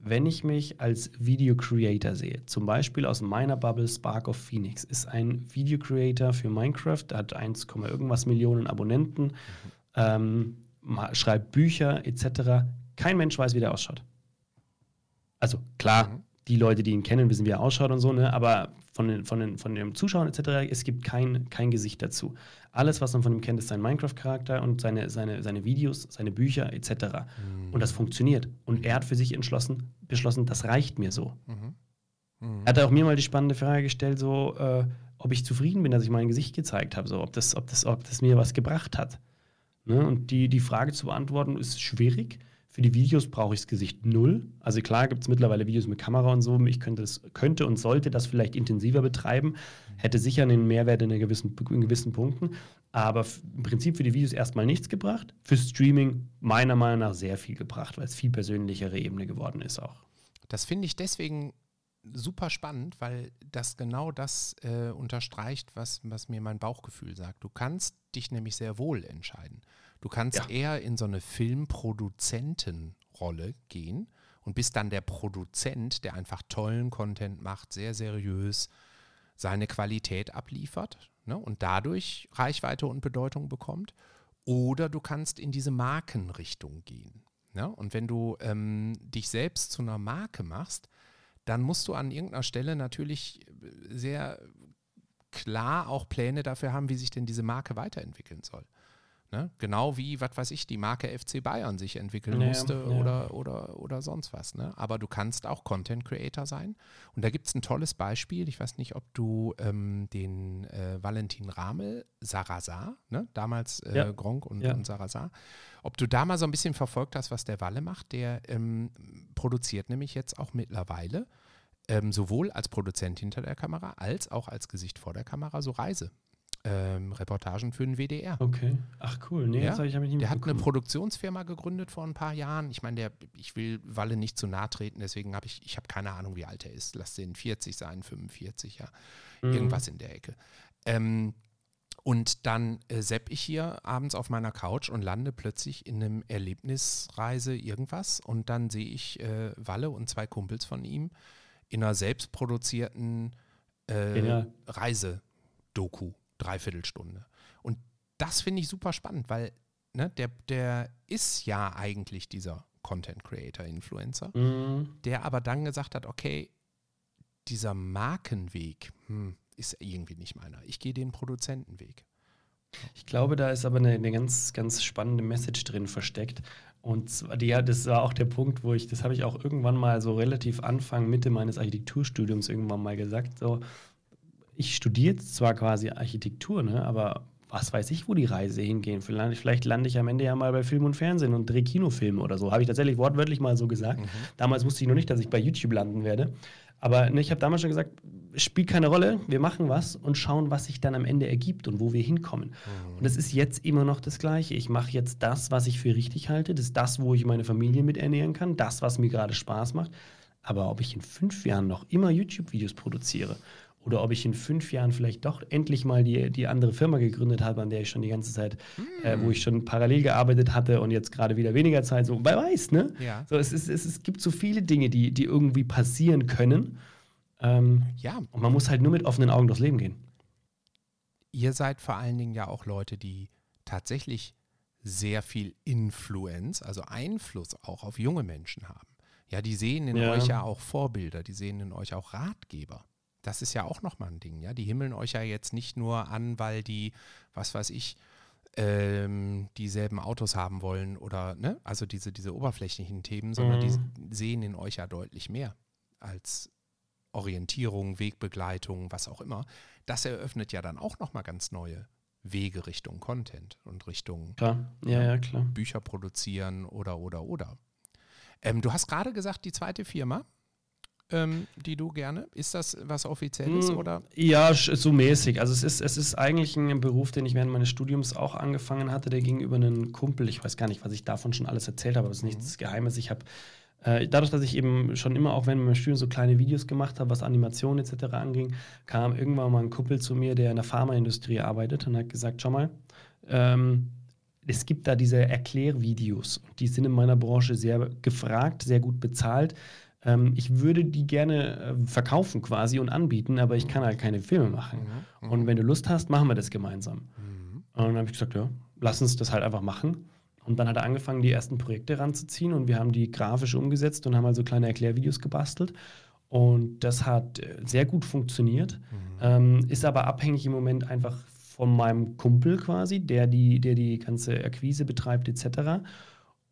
Wenn ich mich als Video Creator sehe, zum Beispiel aus meiner Bubble Spark of Phoenix, ist ein Video Creator für Minecraft, hat 1, irgendwas Millionen Abonnenten, ähm, ma- schreibt Bücher etc. Kein Mensch weiß, wie der ausschaut. Also klar, Mhm. die Leute, die ihn kennen, wissen, wie er ausschaut und so, ne? aber von den, von den, von den Zuschauern etc., es gibt kein, kein Gesicht dazu. Alles, was man von ihm kennt, ist sein Minecraft-Charakter und seine, seine, seine Videos, seine Bücher etc. Und das funktioniert. Und er hat für sich entschlossen, beschlossen, das reicht mir so. Mhm. Mhm. Er hat auch mir mal die spannende Frage gestellt, so, äh, ob ich zufrieden bin, dass ich mein Gesicht gezeigt habe, so, ob, das, ob, das, ob das mir was gebracht hat. Ne? Und die, die Frage zu beantworten ist schwierig. Für die Videos brauche ich das Gesicht null. Also klar gibt es mittlerweile Videos mit Kamera und so. Ich könnte, das, könnte und sollte das vielleicht intensiver betreiben. Hätte sicher einen Mehrwert in, gewissen, in gewissen Punkten. Aber im Prinzip für die Videos erstmal nichts gebracht. Für Streaming meiner Meinung nach sehr viel gebracht, weil es viel persönlichere Ebene geworden ist auch. Das finde ich deswegen super spannend, weil das genau das äh, unterstreicht, was, was mir mein Bauchgefühl sagt. Du kannst dich nämlich sehr wohl entscheiden. Du kannst Ja. eher in so eine Filmproduzentenrolle gehen und bist dann der Produzent, der einfach tollen Content macht, sehr seriös seine Qualität abliefert ne, und dadurch Reichweite und Bedeutung bekommt. Oder du kannst in diese Markenrichtung gehen. Ne? Und wenn du ähm, dich selbst zu einer Marke machst, dann musst du an irgendeiner Stelle natürlich sehr klar auch Pläne dafür haben, wie sich denn diese Marke weiterentwickeln soll. Ne? Genau wie, was weiß ich, die Marke FC Bayern sich entwickeln Ja, musste ja. Oder, oder, oder sonst was. Ne? Aber du kannst auch Content Creator sein. Und da gibt es ein tolles Beispiel. Ich weiß nicht, ob du ähm, den äh, Valentin Ramel, Sarrazar, ne? damals äh, Ja. Gronk und, Ja. und Sarrazar, ob du da mal so ein bisschen verfolgt hast, was der Walle macht. Der ähm, produziert nämlich jetzt auch mittlerweile ähm, sowohl als Produzent hinter der Kamera als auch als Gesicht vor der Kamera so Reise. Ähm, Reportagen für den WDR. Okay. Ach cool. Nee, Ja, das hab ich, hab ich nicht Der hat eine. Produktionsfirma gegründet vor ein paar Jahren. Ich meine, der, ich will Walle nicht zu nahe treten, deswegen habe ich, ich habe keine Ahnung, wie alt er ist. Lass den 40 sein, 45, ja. Mhm. Irgendwas in der Ecke. Ähm, und dann äh, sepp ich hier abends auf meiner Couch und lande plötzlich in einem Erlebnisreise irgendwas und dann sehe ich äh, Walle und zwei Kumpels von ihm in einer selbstproduzierten äh. Reisedoku, Dreiviertelstunde. Und das finde ich super spannend, weil ne, der, der ist ja eigentlich dieser Content Creator, Influencer, Mhm. der aber dann gesagt hat, okay, dieser Markenweg hm, ist irgendwie nicht meiner. Ich gehe den Produzentenweg. Ich glaube, da ist aber eine, eine ganz, ganz spannende Message drin versteckt. Und zwar, die, ja, das war auch der Punkt, wo ich, das habe ich auch irgendwann mal so relativ Anfang, Mitte meines Architekturstudiums irgendwann mal gesagt. So, ich studiere jetzt zwar quasi Architektur, ne, aber was weiß ich, wo die Reise hingehen. Vielleicht, vielleicht lande ich am Ende ja mal bei Film und Fernsehen und drehe Kinofilme oder so. Habe ich tatsächlich wortwörtlich mal so gesagt. Damals wusste ich noch nicht, dass ich bei YouTube landen werde. Aber ne, ich habe damals schon gesagt, spielt keine Rolle, wir machen was und schauen, was sich dann am Ende ergibt und wo wir hinkommen. Und es ist jetzt immer noch das Gleiche. Ich mache jetzt das, was ich für richtig halte. Das ist das, wo ich meine Familie mit ernähren kann. Das, was mir gerade Spaß macht. Aber ob ich in fünf Jahren noch immer YouTube-Videos produziere oder ob ich in fünf Jahren vielleicht doch endlich mal die, die andere Firma gegründet habe, an der ich schon die ganze Zeit, äh, wo ich schon parallel gearbeitet hatte und jetzt gerade wieder weniger Zeit, so, wer weiß, ne? Ja. So, es, ist, es, es gibt so viele Dinge, die, die irgendwie passieren können. Ähm, Ja, und man muss halt nur mit offenen Augen durchs Leben gehen. ihr seid vor allen Dingen ja auch Leute, die tatsächlich sehr viel Influence, also Einfluss auch auf junge Menschen haben. Ja, die sehen in Ja. euch ja auch Vorbilder, die sehen in euch auch Ratgeber. Das ist ja auch nochmal ein Ding, ja. Die himmeln euch ja jetzt nicht nur an, weil die, was weiß ich, ähm, dieselben Autos haben wollen oder, ne, also diese, diese oberflächlichen Themen, sondern Mhm. die sehen in euch ja deutlich mehr als Orientierung, Wegbegleitung, was auch immer. Das eröffnet ja dann auch nochmal ganz neue Wege Richtung Content und Richtung Klar, ja, ja, klar. Bücher produzieren oder, oder, oder. Ähm, du hast gerade gesagt, die zweite Firma, ähm, die du gerne, ist das was Offizielles Mm, oder? Ja, so mäßig. Also es ist, es ist eigentlich ein Beruf, den ich während meines Studiums auch angefangen hatte, der gegenüber einen Kumpel, ich weiß gar nicht, was ich davon schon alles erzählt habe, aber es ist nichts Geheimes. Ich habe äh, dadurch, dass ich eben schon immer, auch während meinem Studium so kleine Videos gemacht habe, was Animation etc. anging, kam irgendwann mal ein Kumpel zu mir, der in der Pharmaindustrie arbeitet und hat gesagt, schau mal, ähm, es gibt da diese Erklärvideos. Die sind in meiner Branche sehr gefragt, sehr gut bezahlt. Ähm, ich würde die gerne äh, verkaufen quasi und anbieten, aber ich kann halt keine Filme machen. Und wenn du Lust hast, machen wir das gemeinsam. Mhm. Und dann habe ich gesagt, ja, lass uns das halt einfach machen. Und dann hat er angefangen, die ersten Projekte ranzuziehen und wir haben die grafisch umgesetzt und haben also kleine Erklärvideos gebastelt. Und das hat äh, sehr gut funktioniert, ähm, ist aber abhängig im Moment einfach von meinem Kumpel quasi, der die, der die ganze Akquise betreibt etc.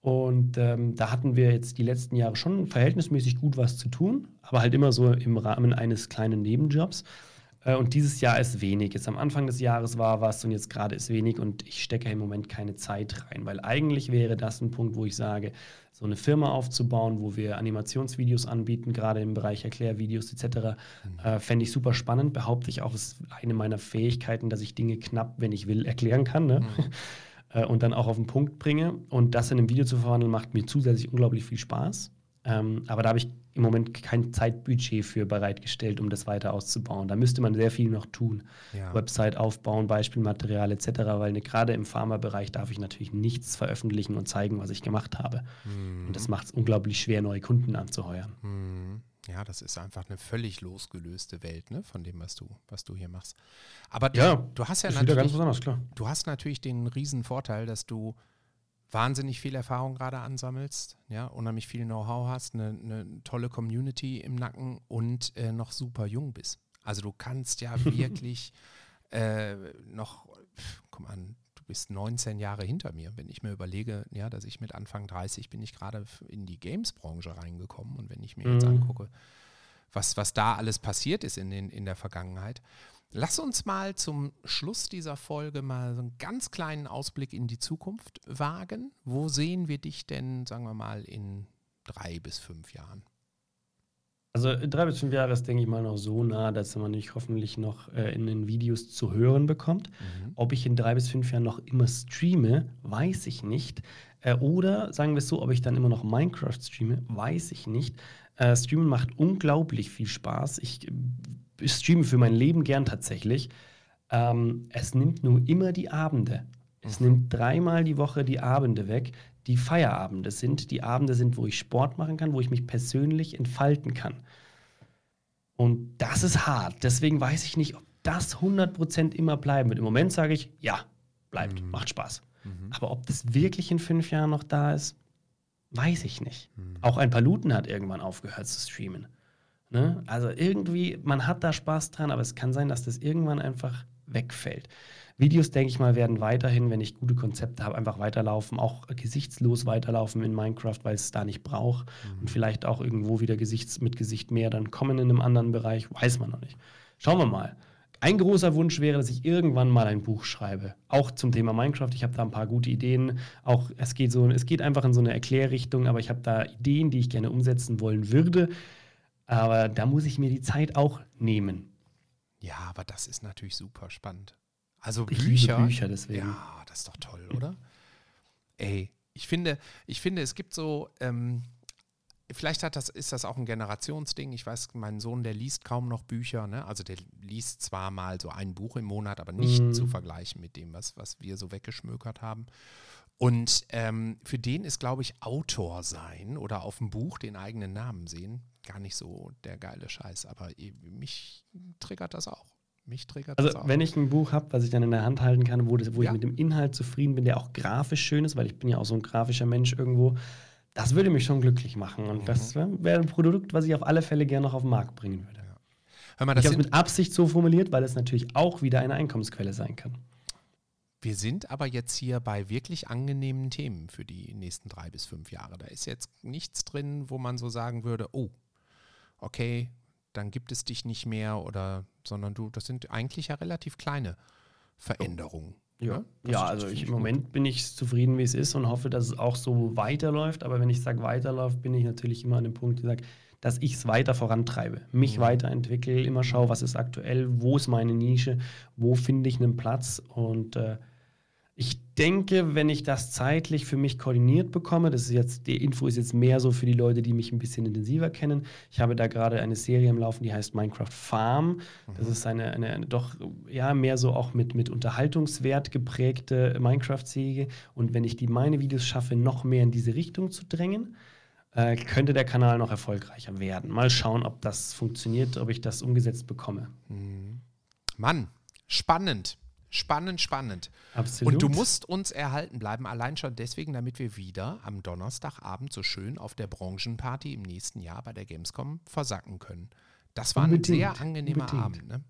Und ähm, da hatten wir jetzt die letzten Jahre schon verhältnismäßig gut was zu tun, aber halt immer so im Rahmen eines kleinen Nebenjobs. Äh, Und dieses Jahr ist wenig. Jetzt am Anfang des Jahres war was und jetzt gerade ist wenig und ich stecke im Moment keine Zeit rein, weil eigentlich wäre das ein Punkt, wo ich sage, so eine Firma aufzubauen, wo wir Animationsvideos anbieten, gerade im Bereich Erklärvideos etc., äh, fände ich super spannend. Behaupte ich auch, ist eine meiner Fähigkeiten, dass ich Dinge knapp, wenn ich will, erklären kann. Ne? Äh, und dann auch auf den Punkt bringe. Und das in einem Video zu verwandeln, macht mir zusätzlich unglaublich viel Spaß. Ähm, aber da habe ich im Moment kein Zeitbudget für bereitgestellt, um das weiter auszubauen. Da müsste man sehr viel noch tun. Ja. Website aufbauen, Beispielmaterial etc., weil ne, gerade im Pharmabereich darf ich natürlich nichts veröffentlichen und zeigen, was ich gemacht habe. Und das macht es unglaublich schwer, neue Kunden anzuheuern. Mhm. Ja, das ist einfach eine völlig losgelöste Welt, ne, von dem, was du, was du hier machst. Aber du, Ja, du hast ja natürlich, du hast natürlich den riesen Vorteil, dass du wahnsinnig viel Erfahrung gerade ansammelst, ja, unheimlich viel Know-how hast, eine, eine tolle Community im Nacken und äh, noch super jung bist. Also du kannst ja wirklich äh, noch, mal an, bist 19 Jahre hinter mir. Wenn ich mir überlege, ja, dass ich mit Anfang 30 bin ich gerade in die Games-Branche reingekommen und wenn ich mir jetzt Mhm. angucke, was, was da alles passiert ist in, den, in der Vergangenheit. Lass uns mal zum Schluss dieser Folge mal so einen ganz kleinen Ausblick in die Zukunft wagen. Wo sehen wir dich denn, sagen wir mal, in drei bis fünf Jahren? Also drei bis fünf Jahre ist, denke ich mal, noch so nah, dass man nicht hoffentlich noch äh, in den Videos zu hören bekommt. Mhm. Ob ich in drei bis fünf Jahren noch immer streame, weiß ich nicht. Äh, oder sagen wir es so, ob ich dann immer noch Minecraft streame, weiß ich nicht. Äh, Streamen macht unglaublich viel Spaß. Ich, ich streame für mein Leben gern tatsächlich. Ähm, es nimmt nur immer die Abende. Es mhm. nimmt dreimal die Woche die Abende weg, die Feierabende sind, die Abende sind, wo ich Sport machen kann, wo ich mich persönlich entfalten kann. Und das ist hart. Deswegen weiß ich nicht, ob das 100% immer bleiben wird. Im Moment sage ich, ja, bleibt, mhm. macht Spaß. Mhm. Aber ob das wirklich in fünf Jahren noch da ist, weiß ich nicht. Mhm. Auch ein Paluten hat irgendwann aufgehört zu streamen. Ne? Also irgendwie, man hat da Spaß dran, aber es kann sein, dass das irgendwann einfach wegfällt. Videos, denke ich mal, werden weiterhin, wenn ich gute Konzepte habe, einfach weiterlaufen, auch gesichtslos weiterlaufen in Minecraft, weil es da nicht braucht. Mhm. Und vielleicht auch irgendwo wieder Gesichts mit Gesicht mehr dann kommen in einem anderen Bereich, weiß man noch nicht. Schauen wir mal. Ein großer Wunsch wäre, dass ich irgendwann mal ein Buch schreibe, auch zum Thema Minecraft. Ich habe da ein paar gute Ideen. Auch es geht so, es geht einfach in so eine Erklärrichtung, aber ich habe da Ideen, die ich gerne umsetzen wollen würde. Aber da muss ich mir die Zeit auch nehmen. Ja, aber das ist natürlich super spannend. Also ich Bücher. Bücher deswegen. Ja, das ist doch toll, oder? Ey, ich finde, ich finde, es gibt so, ähm, vielleicht hat das, ist das auch ein Generationsding. Ich weiß, mein Sohn, der liest kaum noch Bücher, ne? Also der liest zwar mal so ein Buch im Monat, aber nicht mhm. zu vergleichen mit dem, was, was wir so weggeschmökert haben. Und ähm, für den ist, glaube ich, Autor sein oder auf dem Buch den eigenen Namen sehen gar nicht so der geile Scheiß. Aber mich triggert das auch. Mich triggert also, das auch. wenn ich ein Buch habe, was ich dann in der Hand halten kann, wo, das, wo ja. ich mit dem Inhalt zufrieden bin, der auch grafisch schön ist, weil ich bin ja auch so ein grafischer Mensch irgendwo, das würde mich schon glücklich machen. Und mhm. das wäre ein Produkt, was ich auf alle Fälle gerne noch auf den Markt bringen würde. Ja. Mal, ich habe es mit Absicht so formuliert, weil es natürlich auch wieder eine Einkommensquelle sein kann. Wir sind aber jetzt hier bei wirklich angenehmen Themen für die nächsten drei bis fünf Jahre. Da ist jetzt nichts drin, wo man so sagen würde, oh, okay, dann gibt es dich nicht mehr oder, sondern du, das sind eigentlich ja relativ kleine Veränderungen. Ja, ne? ja also ich, im Moment bin ich zufrieden, wie es ist und hoffe, dass es auch so weiterläuft. Aber wenn ich sage weiterläuft, bin ich natürlich immer an dem Punkt, der sagt, dass ich es weiter vorantreibe, mich mhm. weiterentwickle, immer schaue, was ist aktuell, wo ist meine Nische, wo finde ich einen Platz und äh, ich denke, wenn ich das zeitlich für mich koordiniert bekomme, das ist jetzt, die Info ist jetzt mehr so für die Leute, die mich ein bisschen intensiver kennen. Ich habe da gerade eine Serie im Laufen, die heißt Minecraft Farm. Das mhm. ist eine, eine, eine, doch ja mehr so auch mit, mit Unterhaltungswert geprägte Minecraft-Serie. Und wenn ich die meine Videos schaffe, noch mehr in diese Richtung zu drängen, äh, könnte der Kanal noch erfolgreicher werden. Mal schauen, ob das funktioniert, ob ich das umgesetzt bekomme. Mhm. Mann, spannend. Spannend, spannend. Absolut. Und du musst uns erhalten bleiben, allein schon deswegen, damit wir wieder am Donnerstagabend so schön auf der Branchenparty im nächsten Jahr bei der Gamescom versacken können. Das war unbedingt, ein sehr angenehmer unbedingt. Abend. Ne?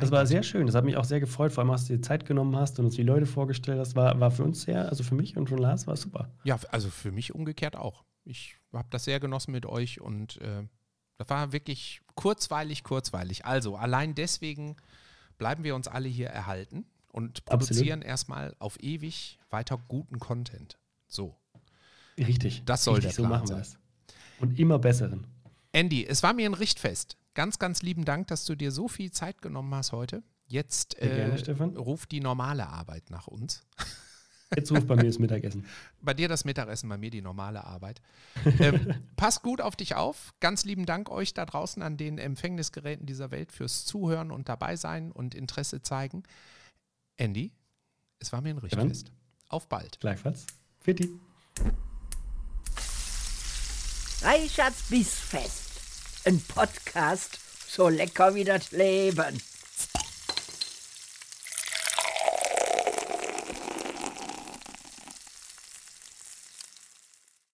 das war sehr schön. Das hat mich auch sehr gefreut. Vor allem, dass du dir Zeit genommen hast und uns die Leute vorgestellt hast. War, war für uns sehr, also für mich und für Lars war es super. Ja, also für mich umgekehrt auch. Ich habe das sehr genossen mit euch und äh, das war wirklich kurzweilig, kurzweilig. Also allein deswegen bleiben wir uns alle hier erhalten und produzieren Absolut. erstmal auf ewig weiter guten Content. So. Richtig. Das soll Richtig, der Plan so machen sein. Es. Und immer besseren. Andy, es war mir ein Richtfest. Ganz, ganz lieben Dank, dass du dir so viel Zeit genommen hast heute. Jetzt äh, gerne, ruft die normale Arbeit nach uns. Jetzt ruft bei mir das Mittagessen. Bei dir das Mittagessen, bei mir die normale Arbeit. ähm, passt gut auf dich auf. Ganz lieben Dank euch da draußen an den Empfängnisgeräten dieser Welt fürs Zuhören und dabei sein und Interesse zeigen. Andy, es war mir ein Richtfest. Auf bald. Gleichfalls. Fitti. Reichards Bissfest. Ein Podcast so lecker wie das Leben.